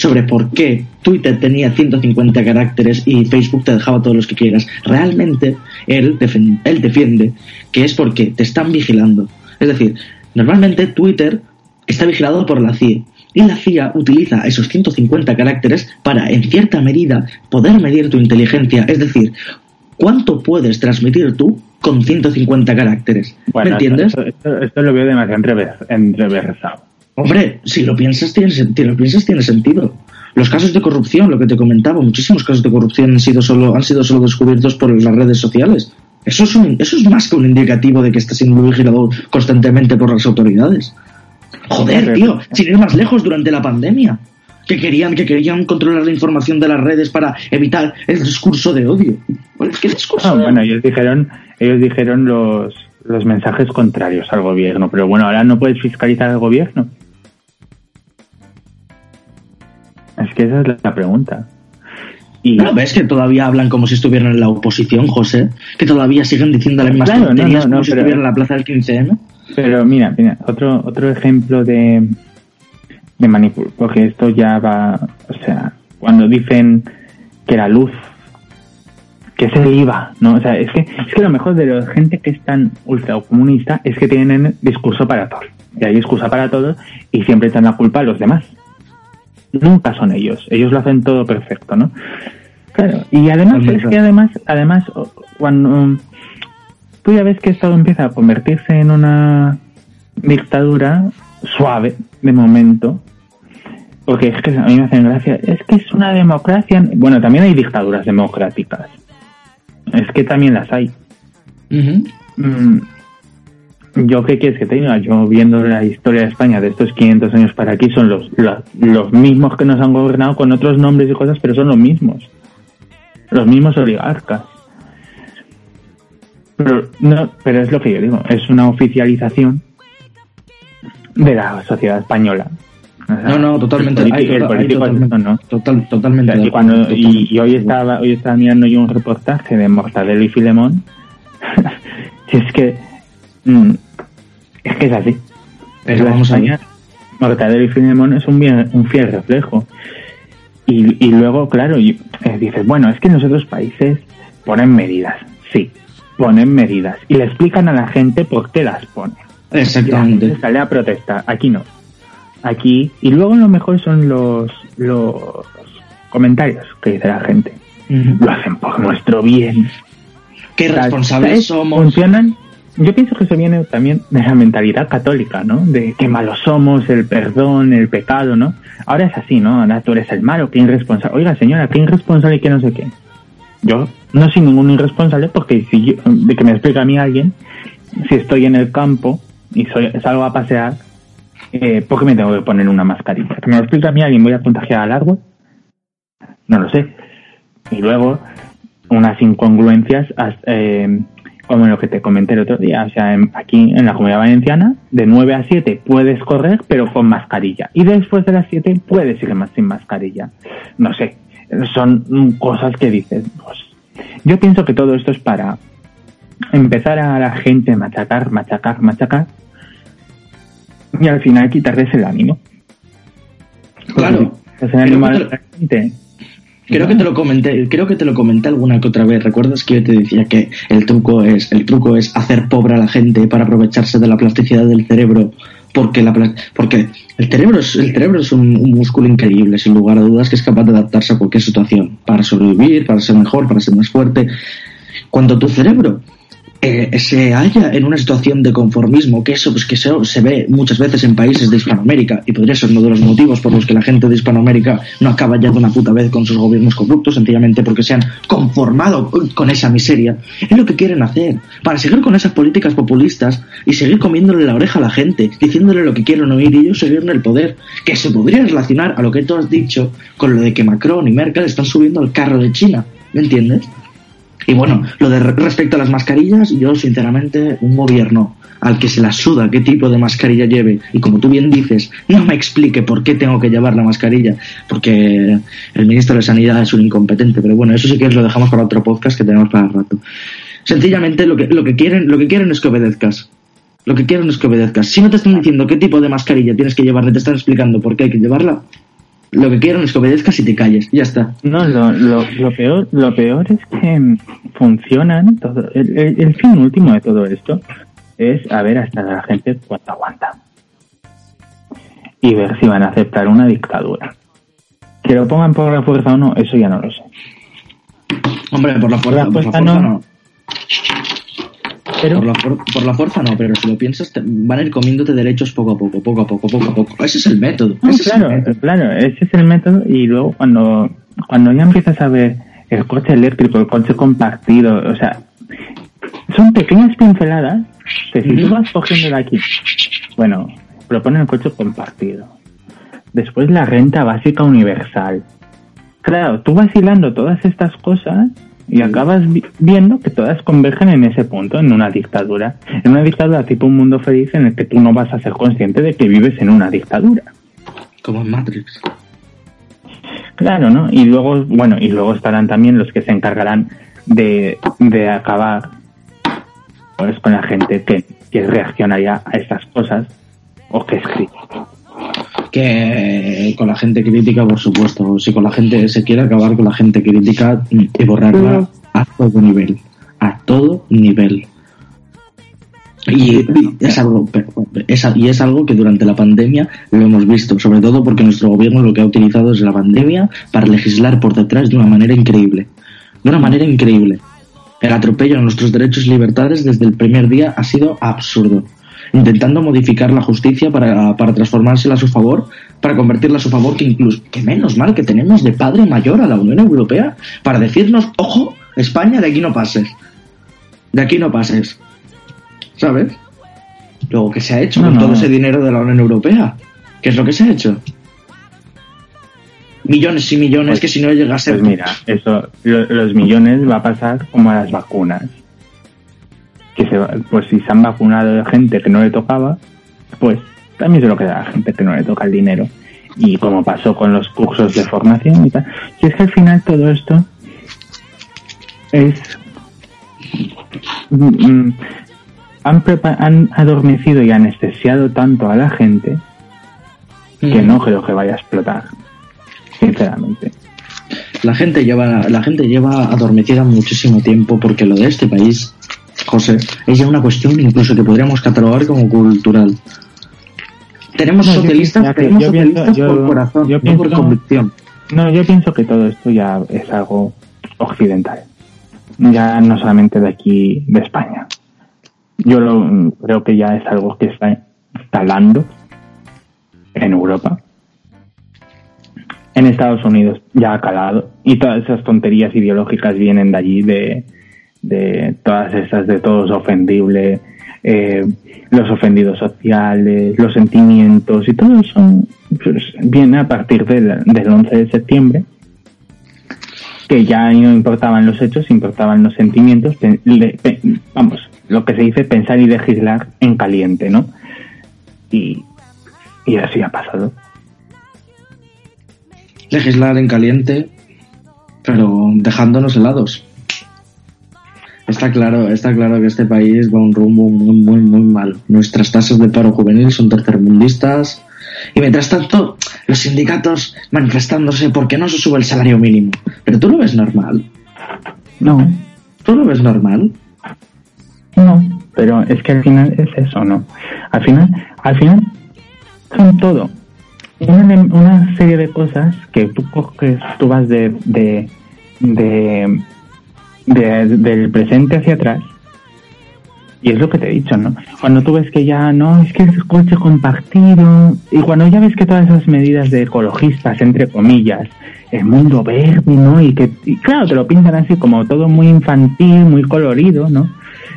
Speaker 4: sobre por qué Twitter tenía 150 caracteres y Facebook te dejaba todos los que quieras. Realmente él, él defiende que es porque te están vigilando. Es decir, normalmente Twitter está vigilado por la CIA. Y la CIA utiliza esos 150 caracteres para, en cierta medida, poder medir tu inteligencia. Es decir, ¿cuánto puedes transmitir tú con 150 caracteres? ¿Me entiendes?
Speaker 1: Esto, lo veo demasiado enreversado.
Speaker 4: Hombre, si lo piensas tiene, si lo piensas, tiene sentido. Los casos de corrupción, lo que te comentaba, muchísimos casos de corrupción han sido solo, han sido solo descubiertos por las redes sociales. Eso es, eso es más que un indicativo de que está siendo vigilado constantemente por las autoridades. Joder, tío, sin ir más lejos durante la pandemia, que querían, que querían controlar la información de las redes para evitar el discurso de odio. ¿Qué discurso?
Speaker 1: Ah, bueno, ellos dijeron, ellos dijeron los, los mensajes contrarios al gobierno, pero bueno, ahora no puedes fiscalizar al gobierno. Es que esa es la pregunta.
Speaker 4: Y... ¿No ves que todavía hablan como si estuvieran en la oposición, José? Que todavía siguen diciendo las mismas tonterías como si estuvieran en la plaza del 15M.
Speaker 1: Pero mira, mira, otro, otro ejemplo de, de manipulación, porque esto ya va, o sea, cuando dicen que la luz, que se iba, ¿no? O sea, es que, es que lo mejor de la gente que es tan ultra comunista es que tienen discurso para todo. Y hay excusa para todo y siempre están la culpa a los demás nunca son ellos. Ellos lo hacen todo perfecto, ¿no? Claro, y además es que además, además cuando tú ya ves que esto empieza a convertirse en una dictadura suave de momento, porque es que a mí me hacen gracia, es que es una democracia, bueno, también hay dictaduras democráticas, es que también las hay yo qué quieres que te diga, yo viendo la historia de España de estos 500 años para aquí son los, los, mismos que nos han gobernado con otros nombres y cosas, pero son los mismos. Los mismos oligarcas. Pero, no, pero es lo que yo digo, es una oficialización de la sociedad española.
Speaker 4: no, no, totalmente.
Speaker 1: El político,
Speaker 4: ¿no? Total, totalmente.
Speaker 1: y, cuando, y, hoy estaba hoy estaba mirando yo un reportaje de Mortadelo y Filemón. es que Mm. es que es así. Pero vamos allá. Mortadelo y Filemón es un, un fiel reflejo. Y, y luego, claro, y, eh, dices, bueno, es que en los otros países ponen medidas. Sí, ponen medidas. Y le explican a la gente por qué las ponen.
Speaker 4: Exactamente.
Speaker 1: sale a protestar. Aquí no. Aquí. Y luego lo mejor son los, los comentarios que dice la gente. Lo hacen por nuestro bien.
Speaker 4: Qué responsables somos.
Speaker 1: Funcionan yo pienso que eso viene también de la mentalidad católica, ¿no? De que malos somos, el perdón, el pecado, ¿no? Ahora es así, ¿no? Ahora tú eres el malo, qué irresponsable. Oiga, señora, qué irresponsable y qué no sé qué. Yo no soy ningún irresponsable porque si yo, de que me explica a mí alguien, si estoy en el campo y soy, salgo a pasear, eh, ¿por qué me tengo que poner una mascarilla? Que me lo explica a mí alguien, voy a contagiar al árbol. No lo sé. Y luego, unas incongruencias, eh, como lo que te comenté el otro día, o sea, aquí en la comunidad valenciana, de 9 a 7 puedes correr, pero con mascarilla. Y después de las 7 puedes ir más sin mascarilla. No sé, son cosas que dices. Pues, yo pienso que todo esto es para empezar a la gente machacar, machacar, machacar, y al final quitarles el ánimo.
Speaker 4: Claro.
Speaker 1: el ánimo a la gente
Speaker 4: Creo que te lo comenté, creo que te lo comenté alguna que otra vez. ¿Recuerdas que yo te decía que el truco es, el truco es hacer pobre a la gente para aprovecharse de la plasticidad del cerebro? Porque la porque el cerebro es, el cerebro es un, músculo increíble, sin lugar a dudas, que es capaz de adaptarse a cualquier situación, para sobrevivir, para ser mejor, para ser más fuerte. Cuando tu cerebro eh, se halla en una situación de conformismo, que eso pues que se, se ve muchas veces en países de Hispanoamérica, y podría ser uno de los motivos por los que la gente de Hispanoamérica no acaba ya de una puta vez con sus gobiernos corruptos, sencillamente porque se han conformado con esa miseria, es lo que quieren hacer, para seguir con esas políticas populistas y seguir comiéndole la oreja a la gente, diciéndole lo que quieren oír y ellos seguir en el poder, que se podría relacionar a lo que tú has dicho con lo de que Macron y Merkel están subiendo al carro de China, ¿me entiendes? Y bueno, lo de respecto a las mascarillas, yo sinceramente, un gobierno al que se la suda qué tipo de mascarilla lleve y como tú bien dices, no me explique por qué tengo que llevar la mascarilla, porque el ministro de Sanidad es un incompetente, pero bueno, eso sí que lo dejamos para otro podcast que tenemos para el rato. Sencillamente lo que, lo que quieren, lo que quieren es que obedezcas. Lo que quieren es que obedezcas. Si no te están diciendo qué tipo de mascarilla tienes que llevar, te están explicando por qué hay que llevarla, lo que quieren es que obedezcas y te calles. Ya está.
Speaker 1: No, lo, lo, lo peor, lo peor es que funcionan. Todo, el, el, el fin último de todo esto es a ver hasta la gente cuánto aguanta. Y ver si van a aceptar una dictadura. Que lo pongan por la fuerza o no, eso ya no lo sé.
Speaker 4: Hombre, por la fuerza, por la fuerza, no. no. Pero, por, la, por, la, fuerza no, pero si lo piensas, te, van a ir comiéndote derechos poco a poco, poco a poco, poco a poco. Ese es el método.
Speaker 1: No,
Speaker 4: ese
Speaker 1: claro,
Speaker 4: es el método.
Speaker 1: claro, ese es el método. Y luego cuando, cuando ya empiezas a ver el coche eléctrico, el coche compartido, o sea, son pequeñas pinceladas que si tú vas cogiendo de aquí, bueno, proponen el coche compartido. Después la renta básica universal. Claro, tú vas hilando todas estas cosas y acabas vi viendo que todas convergen en ese punto, en una dictadura. En una dictadura tipo un mundo feliz en el que tú no vas a ser consciente de que vives en una dictadura.
Speaker 4: Como en Matrix.
Speaker 1: Claro, ¿no? Y luego, bueno, y luego estarán también los que se encargarán de, de acabar pues, con la gente que, que reaccionaría a estas cosas o que es crítica.
Speaker 4: Que con la gente crítica, por supuesto. Si con la gente se quiere acabar con la gente crítica y borrarla a todo nivel. A todo nivel. Y, es algo y es algo que durante la pandemia lo hemos visto, sobre todo porque nuestro gobierno lo que ha utilizado es la pandemia para legislar por detrás de una manera increíble. De una manera increíble. El atropello a nuestros derechos y libertades desde el primer día ha sido absurdo. Intentando modificar la justicia para, para transformársela a su favor, para convertirla a su favor, que incluso, que menos mal que tenemos de padre mayor a la Unión Europea, para decirnos, ojo, España, de aquí no pases. De aquí no pases. ¿Sabes? Luego, ¿qué se ha hecho
Speaker 1: No,
Speaker 4: con
Speaker 1: no.
Speaker 4: todo ese dinero de la Unión Europea? ¿Qué es lo que se ha hecho? Millones y millones
Speaker 1: Pues-
Speaker 4: que si no llega a ser...
Speaker 1: Pues mira, eso, lo- los millones va a pasar como a las vacunas. Que se va- pues si se han vacunado de gente que no le tocaba, pues también se lo queda a la gente que no le toca el dinero. Y como pasó con los cursos de formación y tal. Y es que al final todo esto es. mm, mm, han, han adormecido y anestesiado tanto a la gente que
Speaker 4: Mm.
Speaker 1: no creo que vaya a explotar. Sinceramente.
Speaker 4: La gente lleva, la gente lleva adormecida muchísimo tiempo porque lo de este país, José, es ya una cuestión incluso que podríamos catalogar como cultural. Tenemos
Speaker 1: No,
Speaker 4: socialistas, tenemos
Speaker 1: yo pienso-
Speaker 4: socialistas
Speaker 1: yo-
Speaker 4: por corazón,
Speaker 1: yo
Speaker 4: no por
Speaker 1: pienso-
Speaker 4: convicción.
Speaker 1: No, yo pienso que todo esto ya es algo occidental. Ya no solamente de aquí, de España. Yo lo, creo que ya es algo que está instalando en Europa. En Estados Unidos ya ha calado. Y todas esas tonterías ideológicas vienen de allí, de, de todas esas, de todos ofendible, eh, los ofendidos sociales, los sentimientos, y todo eso pues, viene a partir del, del 11 de septiembre, que ya no importaban los hechos, importaban los sentimientos, vamos, lo que se dice pensar y legislar en caliente, ¿no? Y, y así ha pasado.
Speaker 4: Legislar en caliente, pero dejándonos helados. Está claro, está claro que este país va a un rumbo muy, muy, muy malo. Nuestras tasas de paro juvenil son tercermundistas. Y mientras tanto, los sindicatos manifestándose porque no se sube el salario mínimo. Pero tú lo ves normal.
Speaker 1: No,
Speaker 4: ¿Tú lo ves normal?
Speaker 1: no, pero es que al final es eso, ¿no? Al final, al final son todo. Una, una serie de cosas que tú coges, tú vas de, de, de, de- del presente hacia atrás Y es lo que te he dicho, ¿no? Cuando tú ves que ya no, es que es coche compartido, y cuando ya ves que todas esas medidas de ecologistas, entre comillas, el mundo verde, ¿no? Y que, claro, te lo pintan así como todo muy infantil, muy colorido, ¿no?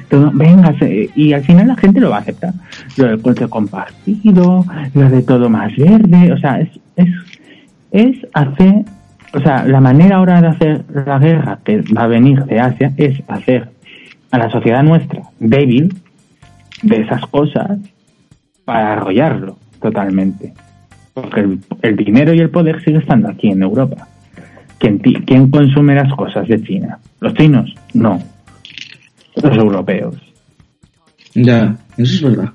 Speaker 1: Todo, venga, y al final la gente lo va a aceptar. Lo del coche compartido, lo de todo más verde, o sea, es, es, es hacer, o sea, la manera ahora de hacer la guerra que va a venir de Asia es hacer a la sociedad nuestra débil de esas cosas para arrollarlo totalmente. Porque el, dinero y el poder sigue estando aquí en Europa. ¿Quién, ¿Quién consume las cosas de China? ¿Los chinos? No. Los europeos.
Speaker 4: Ya, eso es verdad.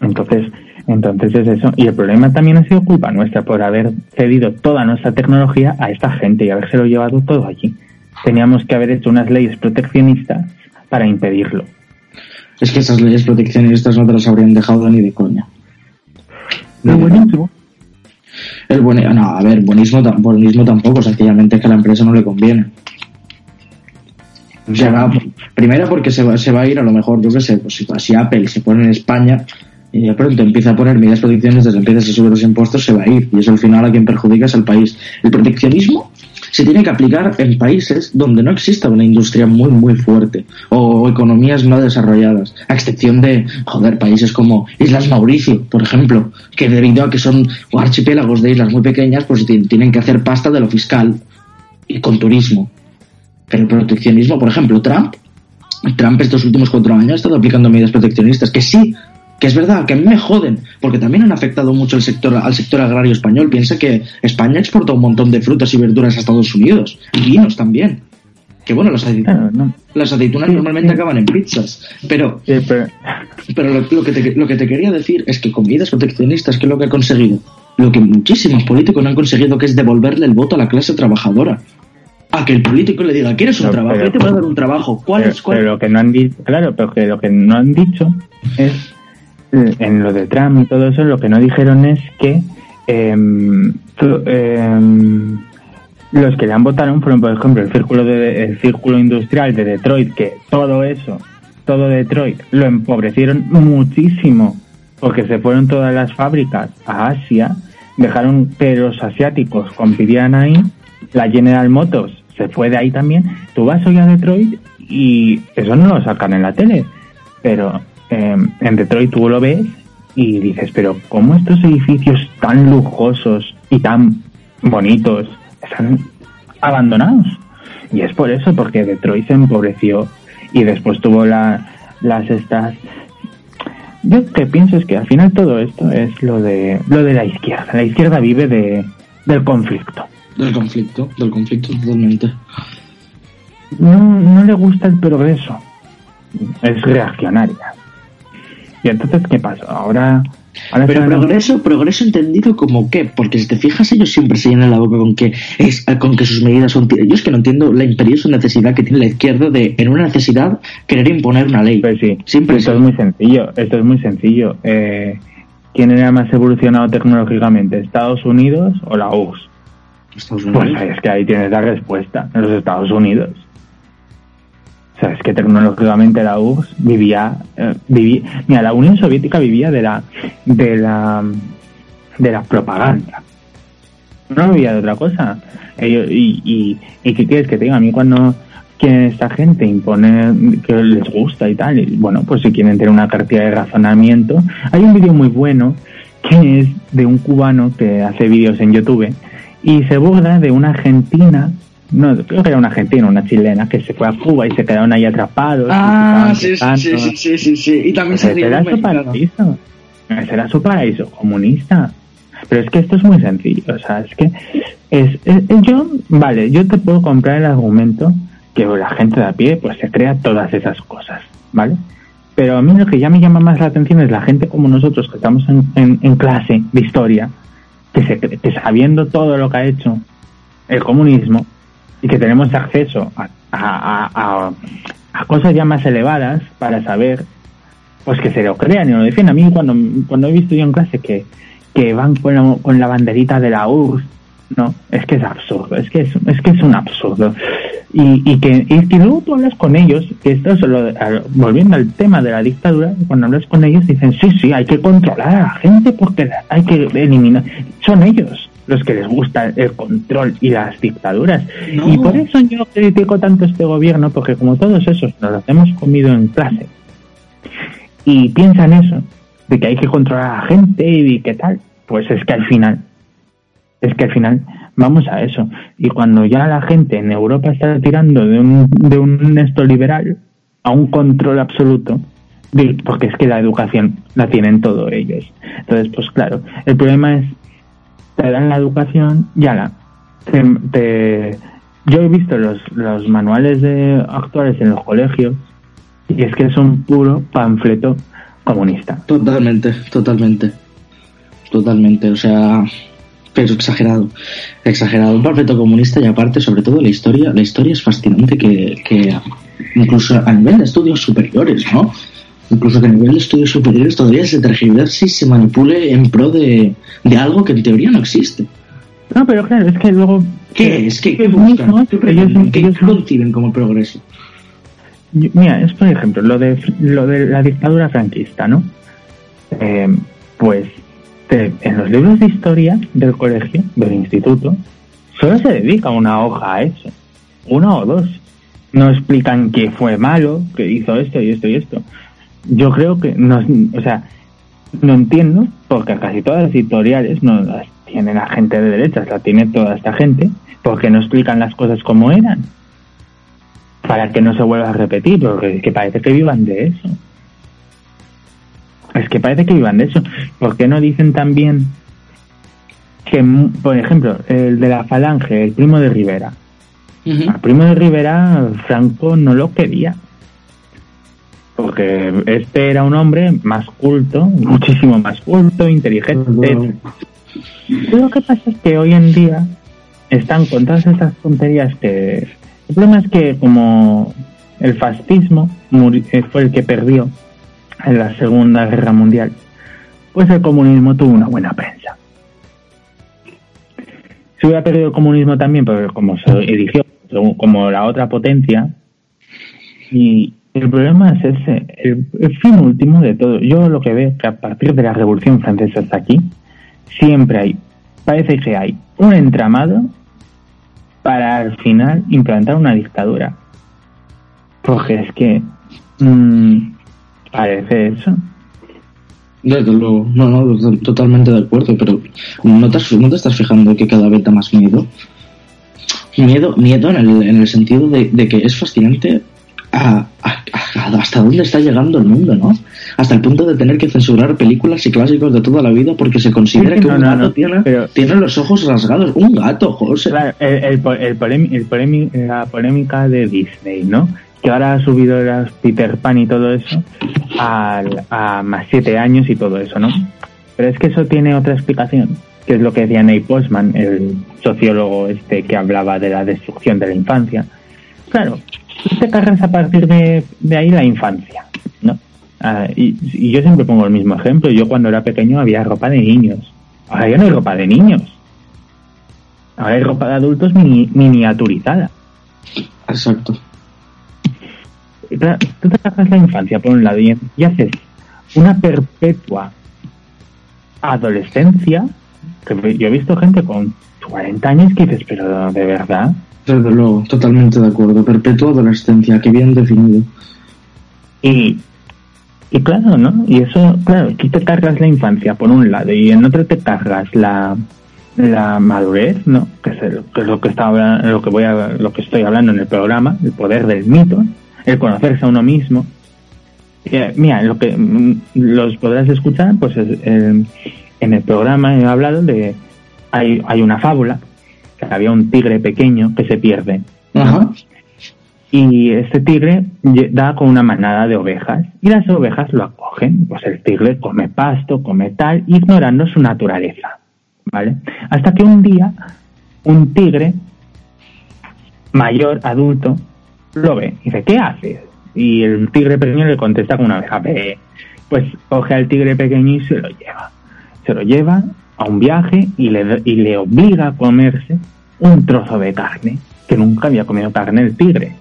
Speaker 1: Entonces, entonces es eso. Y el problema también ha sido culpa nuestra por haber cedido toda nuestra tecnología a esta gente y habérselo llevado todo allí teníamos que haber hecho unas leyes proteccionistas para impedirlo.
Speaker 4: Es que esas leyes proteccionistas no te las habrían dejado ni de coña.
Speaker 1: No, buenísimo.
Speaker 4: El buen, no, a ver, buenismo, buenismo tampoco, sencillamente es que a la empresa no le conviene. O sea, primero porque se va, se va a ir a lo mejor, yo qué sé, pues si, Apple se pone en España y de pronto empieza a poner medidas proteccionistas, empieza a subir los impuestos, se va a ir. Y eso al final a quien perjudica es al país. El proteccionismo se tiene que aplicar en países donde no exista una industria muy, muy fuerte o economías no desarrolladas, a excepción de, joder, países como Islas Mauricio, por ejemplo, que debido a que son archipiélagos de islas muy pequeñas, pues tienen que hacer pasta de lo fiscal y con turismo. Pero el proteccionismo, por ejemplo, Trump, Trump estos últimos cuatro años ha estado aplicando medidas proteccionistas que sí que es verdad, que a mí me joden, porque también han afectado mucho el sector, al sector agrario español. Piensa que España exporta un montón de frutas y verduras a Estados Unidos, y vinos también. Que bueno, las aceitunas, las aceitunas normalmente acaban en pizzas, pero, pero... lo, que te, lo que te quería decir es que con medidas proteccionistas, ¿qué es lo que ha conseguido? Lo que muchísimos políticos no han conseguido, que es devolverle el voto a la clase trabajadora a que el político le diga, ¿quieres un trabajo? Yo te voy a dar un trabajo. ¿Cuál es cuál?
Speaker 1: Pero lo que no han dicho, claro, pero que lo que no han dicho es en lo de Trump y todo eso, lo que no dijeron es que em, em, los que le han votado fueron, por ejemplo, el círculo, de, el círculo industrial de Detroit, que todo eso, todo Detroit, lo empobrecieron muchísimo, porque se fueron todas las fábricas a Asia, dejaron que los asiáticos compitieran ahí, la General Motors se fue de ahí también. Tú vas hoy a Detroit y eso no lo sacan en la tele, pero Em, en Detroit tú lo ves y dices, pero ¿cómo estos edificios tan lujosos y tan bonitos están abandonados? Y es por eso, porque Detroit se empobreció y después tuvo la, las estas... Yo que pienso es que al final todo esto es lo de lo de la izquierda. La izquierda vive de, del conflicto.
Speaker 4: Del conflicto, del conflicto totalmente.
Speaker 1: No, no le gusta el progreso. Es reaccionaria. Y entonces, ¿qué pasa? Ahora...
Speaker 4: Pero progreso, progreso entendido como qué, porque si te fijas ellos siempre se llenan la boca con que es con que sus medidas son yo es que no entiendo la imperiosa necesidad que tiene la izquierda de en una necesidad querer imponer una ley.
Speaker 1: Pues sí, siempre esto es muy sencillo, esto es muy sencillo. Eh, ¿Quién era más evolucionado tecnológicamente, Estados Unidos o la URSS? Estados Unidos. Pues es que ahí tienes la respuesta, en los Estados Unidos es que tecnológicamente la URSS vivía, eh, vivía, mira, la Unión Soviética vivía de la, de la, de la propaganda. No vivía de otra cosa. Ellos, y, y, qué quieres que te diga? A mí cuando quieren esta gente imponer que les gusta y tal, y bueno, pues si quieren tener una cartilla de razonamiento, hay un vídeo muy bueno que es de un cubano que hace vídeos en YouTube y se burla de una argentina no, creo que era una argentina, una chilena, que se fue a Cuba y se quedaron ahí atrapados.
Speaker 4: Ah, sí, sí, sí, sí, sí, Y también se
Speaker 1: será su paraíso. Su paraíso comunista. Pero es que esto es muy sencillo, o sea, es que es, yo, vale, yo te puedo comprar el argumento que la gente de a pie pues se crea todas esas cosas, ¿vale? Pero a mí lo que ya me llama más la atención es la gente como nosotros que estamos en, en, clase de historia, que, se, que sabiendo todo lo que ha hecho el comunismo, y que tenemos acceso a, a, a, cosas ya más elevadas para saber pues que se lo crean y lo defienden. A mí cuando, cuando he visto yo en clase que, que van con la, banderita de la URSS No, es que es absurdo, es que es, es que es un absurdo. Y, y, que, y que luego tú hablas con ellos, que esto solo, volviendo al tema de la dictadura, cuando hablas con ellos dicen, sí, sí, hay que controlar a la gente porque hay que eliminar. Son ellos los que les gusta el control y las dictaduras. Y por eso yo critico tanto este gobierno, porque como todos esos nos los hemos comido en clase y piensan eso, de que hay que controlar a la gente y qué tal, pues es que al final, es que al final vamos a eso. Y cuando ya la gente en Europa está tirando de un, de un esto liberal a un control absoluto, porque es que la educación la tienen todos ellos. Entonces, pues claro, el problema es, te dan la educación, ya la... Te, yo he visto los, los manuales de actuales en los colegios y es que es un puro panfleto comunista.
Speaker 4: Totalmente, totalmente. Totalmente, o sea, pero exagerado, exagerado, un panfleto comunista y aparte, sobre todo la historia, la historia es fascinante que, que incluso a nivel de estudios superiores, ¿no? Incluso que a nivel de estudios superiores todavía se tergiverse y se manipule en pro de, de algo que en teoría no existe.
Speaker 1: No, pero claro, es que luego...
Speaker 4: ¿Qué es? ¿Qué, buscan? ellos, conciben como progreso?
Speaker 1: Mira, es por ejemplo lo de, lo de la dictadura franquista, ¿no? Eh, pues en los libros de historia del colegio, del instituto, solo se dedica una hoja a eso. Una o dos. No explican que fue malo, que hizo esto y esto y esto. Yo creo que, no, o sea, no entiendo, porque casi todas las editoriales no las tiene la gente de derechas, la tiene toda esta gente, porque no explican las cosas como eran. Para que no se vuelva a repetir, porque que parece que vivan de eso. Es que parece que vivan de eso. ¿Por qué no dicen también que, por ejemplo, el de la Falange, el primo de Rivera? El primo de Rivera, Franco no lo quería. Porque este era un hombre más culto, muchísimo más culto, inteligente. Lo que pasa es que hoy en día están con todas esas tonterías que... El problema es que como el fascismo eh, fue el que perdió en la Segunda Guerra Mundial, pues el comunismo tuvo una buena prensa. Se hubiera perdido el comunismo también, pero como se erigió como la otra potencia, y el problema es ese, el, fin último de todo. Yo lo que veo es que a partir de la Revolución Francesa hasta aquí, siempre hay, parece que hay un entramado para al final implantar una dictadura. Porque es que mm, Parece eso.
Speaker 4: Desde luego, no, no, totalmente de acuerdo, pero ¿no te, no te estás fijando que cada vez da más miedo? Miedo, miedo en el, en el sentido de, que es fascinante hasta dónde está llegando el mundo, ¿no? Hasta el punto de tener que censurar películas y clásicos de toda la vida porque se considera que un gato tiene, tiene, los ojos rasgados. Un gato, José.
Speaker 1: el, el, la polémica de Disney, ¿no? que ahora ha subido las Peter Pan y todo eso a, más siete años y todo eso, ¿no? Pero es que eso tiene otra explicación, que es lo que decía Ney Postman, el sociólogo este que hablaba de la destrucción de la infancia. Claro, tú te cargas a partir de, ahí la infancia, ¿no? Ah, y, y, yo siempre pongo el mismo ejemplo. Yo cuando era pequeño había ropa de niños. Ahora ya no hay ropa de niños. Ahora hay ropa de adultos miniaturizada.
Speaker 4: Exacto
Speaker 1: tú te sacas la infancia por un lado y, haces una perpetua adolescencia, que yo he visto gente con 40 años que dices, pero de verdad.
Speaker 4: Desde luego, totalmente de acuerdo. Perpetua adolescencia, que bien definido.
Speaker 1: Y, y claro, ¿no? Y eso, claro, aquí te cargas la infancia por un lado y en otro te cargas la, la madurez, ¿no? Que es, que es lo que estaba lo que voy a, lo que estoy hablando en el programa, el poder del mito, el conocerse a uno mismo. Eh, mira, lo que mm, los podrás escuchar, pues en el programa he hablado de hay, hay una fábula que había un tigre pequeño que se pierde. Y este tigre da con una manada de ovejas y las ovejas lo acogen. Pues el tigre come pasto, come tal, ignorando su naturaleza. ¿Vale? Hasta que un día un tigre mayor, adulto, lo ve y dice, ¿qué haces? Y el tigre pequeño le contesta con una oveja, pues coge al tigre pequeño y se lo lleva. Se lo lleva a un viaje y le, y le obliga a comerse un trozo de carne, que nunca había comido carne el tigre.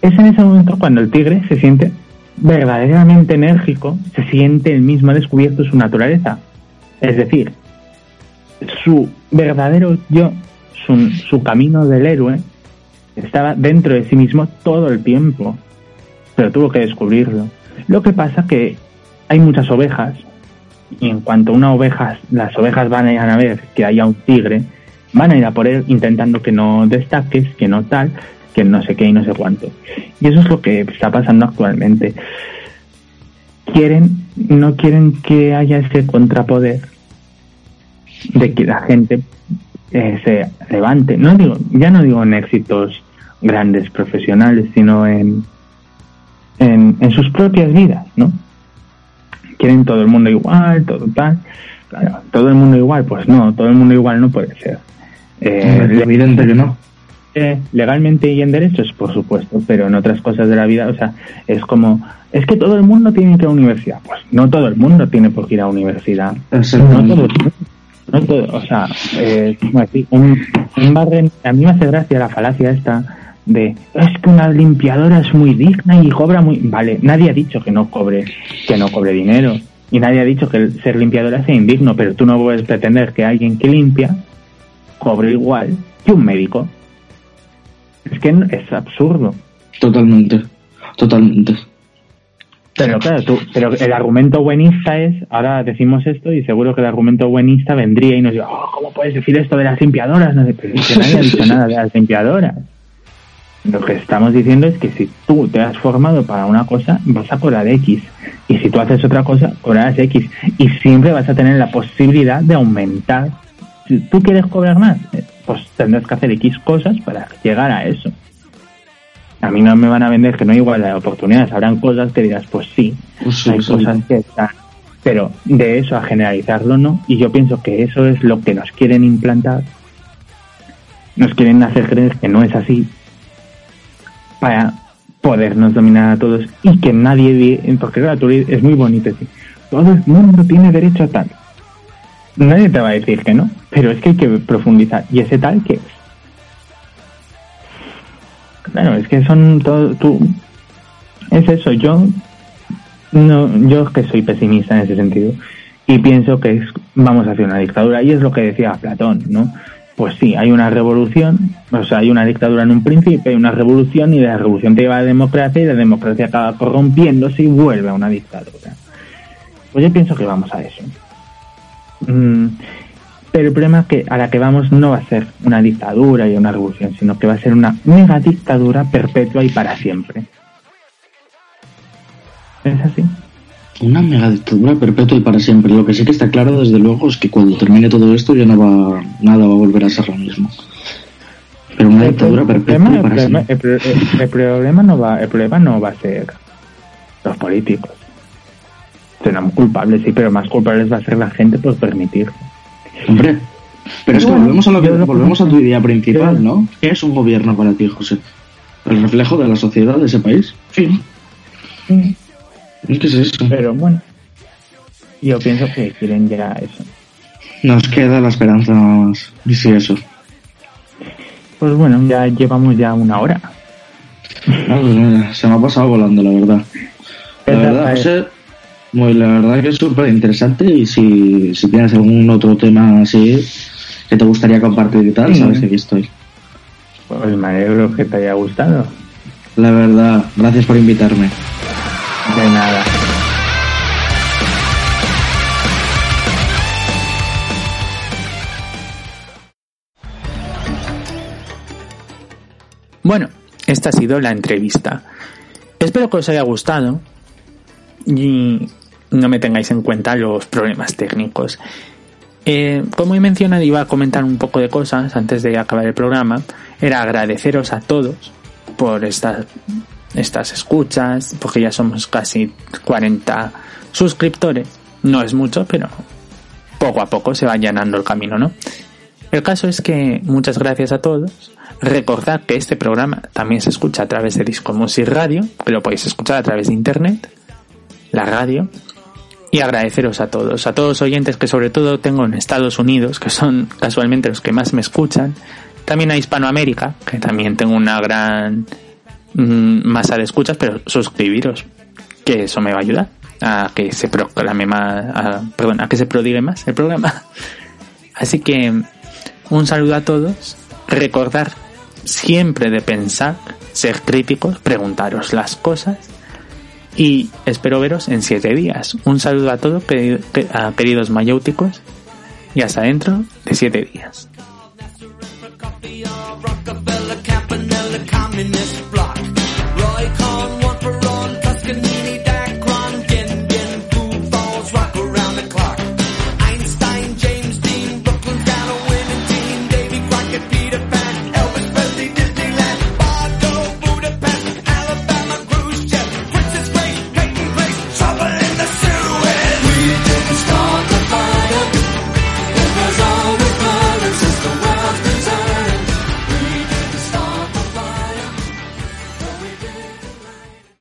Speaker 1: Es en ese momento cuando el tigre se siente verdaderamente enérgico, se siente el mismo descubierto su naturaleza. Es decir, su verdadero yo, su, su camino del héroe, estaba dentro de sí mismo todo el tiempo, pero tuvo que descubrirlo. Lo que pasa que hay muchas ovejas y en cuanto una oveja, las ovejas van a ir a ver que haya un tigre, van a ir a por él intentando que no destaques, que no tal, que no sé qué y no sé cuánto. Y eso es lo que está pasando actualmente. Quieren, no quieren que haya ese contrapoder de que la gente eh, se levante. No digo, ya no digo en éxitos grandes profesionales, sino en, en, en sus propias vidas, ¿no? Quieren todo el mundo igual, todo tal. Claro, todo el mundo igual, pues no, todo el mundo igual no puede ser.
Speaker 4: Eh, es evidente que no.
Speaker 1: Eh, legalmente y en derechos, por supuesto, pero en otras cosas de la vida, o sea, es como, es que todo el mundo tiene que ir a universidad. Pues no todo el mundo tiene por qué ir a universidad. No todo, no todo, o sea, eh, un, un barren, a mí me hace gracia la falacia esta de es que una limpiadora es muy digna y cobra muy vale nadie ha dicho que no cobre que no cobre dinero y nadie ha dicho que el ser limpiadora sea indigno pero tú no puedes pretender que alguien que limpia cobre igual que un médico. Es que es absurdo.
Speaker 4: Totalmente totalmente.
Speaker 1: Pero claro, tú, pero el argumento buenista es, ahora decimos esto y seguro que el argumento buenista vendría y nos diría, oh, ¿cómo puedes decir esto de las limpiadoras? No sé, pero que nadie ha dicho nada de las limpiadoras. Lo que estamos diciendo es que si tú te has formado para una cosa, vas a cobrar X. Y si tú haces otra cosa, cobrarás X. Y siempre vas a tener la posibilidad de aumentar. Si tú quieres cobrar más, eh, pues tendrás que hacer X cosas para llegar a eso. A mí no me van a vender que no hay igualdad de oportunidades. Habrán cosas que dirás, pues sí, pues hay cosas que están. Pero de eso a generalizarlo no. Y yo pienso que eso es lo que nos quieren implantar. Nos quieren hacer creer que no es así para podernos dominar a todos y que nadie, porque claro, es muy bonito decir, todo el mundo tiene derecho a tal. Nadie te va a decir que no, pero es que hay que profundizar. ¿Y ese tal qué es? Claro, es que son todo, tú, es eso, yo, no, yo es que soy pesimista en ese sentido y pienso que es, vamos hacia una dictadura y es lo que decía Platón, ¿no? Pues sí, hay una revolución, o sea, hay una dictadura en un principio, hay una revolución y la revolución te lleva a la democracia y la democracia acaba corrompiéndose y vuelve a una dictadura. Pues yo pienso que vamos a eso. Mm, pero el problema es que a la que vamos no va a ser una dictadura y una revolución, sino que va a ser una mega dictadura perpetua y para siempre. ¿Es así?
Speaker 4: Una mega dictadura perpetua y para siempre. Lo que sí que está claro, desde luego, es que cuando termine todo esto ya no va, nada va a volver a ser lo mismo. Pero una dictadura perpetua y para siempre.
Speaker 1: El, problema no va, el problema no va a ser los políticos. Serán culpables, sí, pero más culpables va a ser la gente por permitirlo.
Speaker 4: Hombre, pero es que volvemos a lo que volvemos a tu idea principal, ¿no? ¿Qué es un gobierno para ti, José? El reflejo de la sociedad de ese país. Fin. Es que es eso.
Speaker 1: Pero bueno, yo pienso que quieren llegar a eso.
Speaker 4: Nos queda la esperanza más. Y sí, eso.
Speaker 1: Pues bueno, ya llevamos ya una hora.
Speaker 4: Ah, pues se me ha pasado volando, la verdad. La verdad, muy, la verdad que es súper interesante y si, si tienes algún otro tema así que te gustaría compartir y tal, sabes que aquí estoy.
Speaker 1: Pues me alegro que te haya gustado.
Speaker 4: La verdad, gracias por invitarme.
Speaker 1: De nada. Bueno, esta ha sido la entrevista. Espero que os haya gustado y no me tengáis en cuenta los problemas técnicos. Eh, como he mencionado, iba a comentar un poco de cosas antes de acabar el programa. Era agradeceros a todos por estas estas escuchas, porque ya somos casi 40 suscriptores. No es mucho, pero poco a poco se va llenando el camino, ¿no? El caso es que muchas gracias a todos. Recordad que este programa también se escucha a través de Disco Music Radio, que lo podéis escuchar a través de internet, la radio. y agradeceros a todos, a todos los oyentes que sobre todo tengo en Estados Unidos, que son casualmente los que más me escuchan, también a Hispanoamérica, que también tengo una gran Mm, más al escuchas, pero suscribiros, que eso me va a ayudar a que se proclame más, perdón, a que se prodigue más el programa. Así que un saludo a todos, recordar siempre de pensar, ser críticos, preguntaros las cosas y espero veros en siete días. Un saludo a todos, a queridos mayéuticos, y hasta dentro de siete días.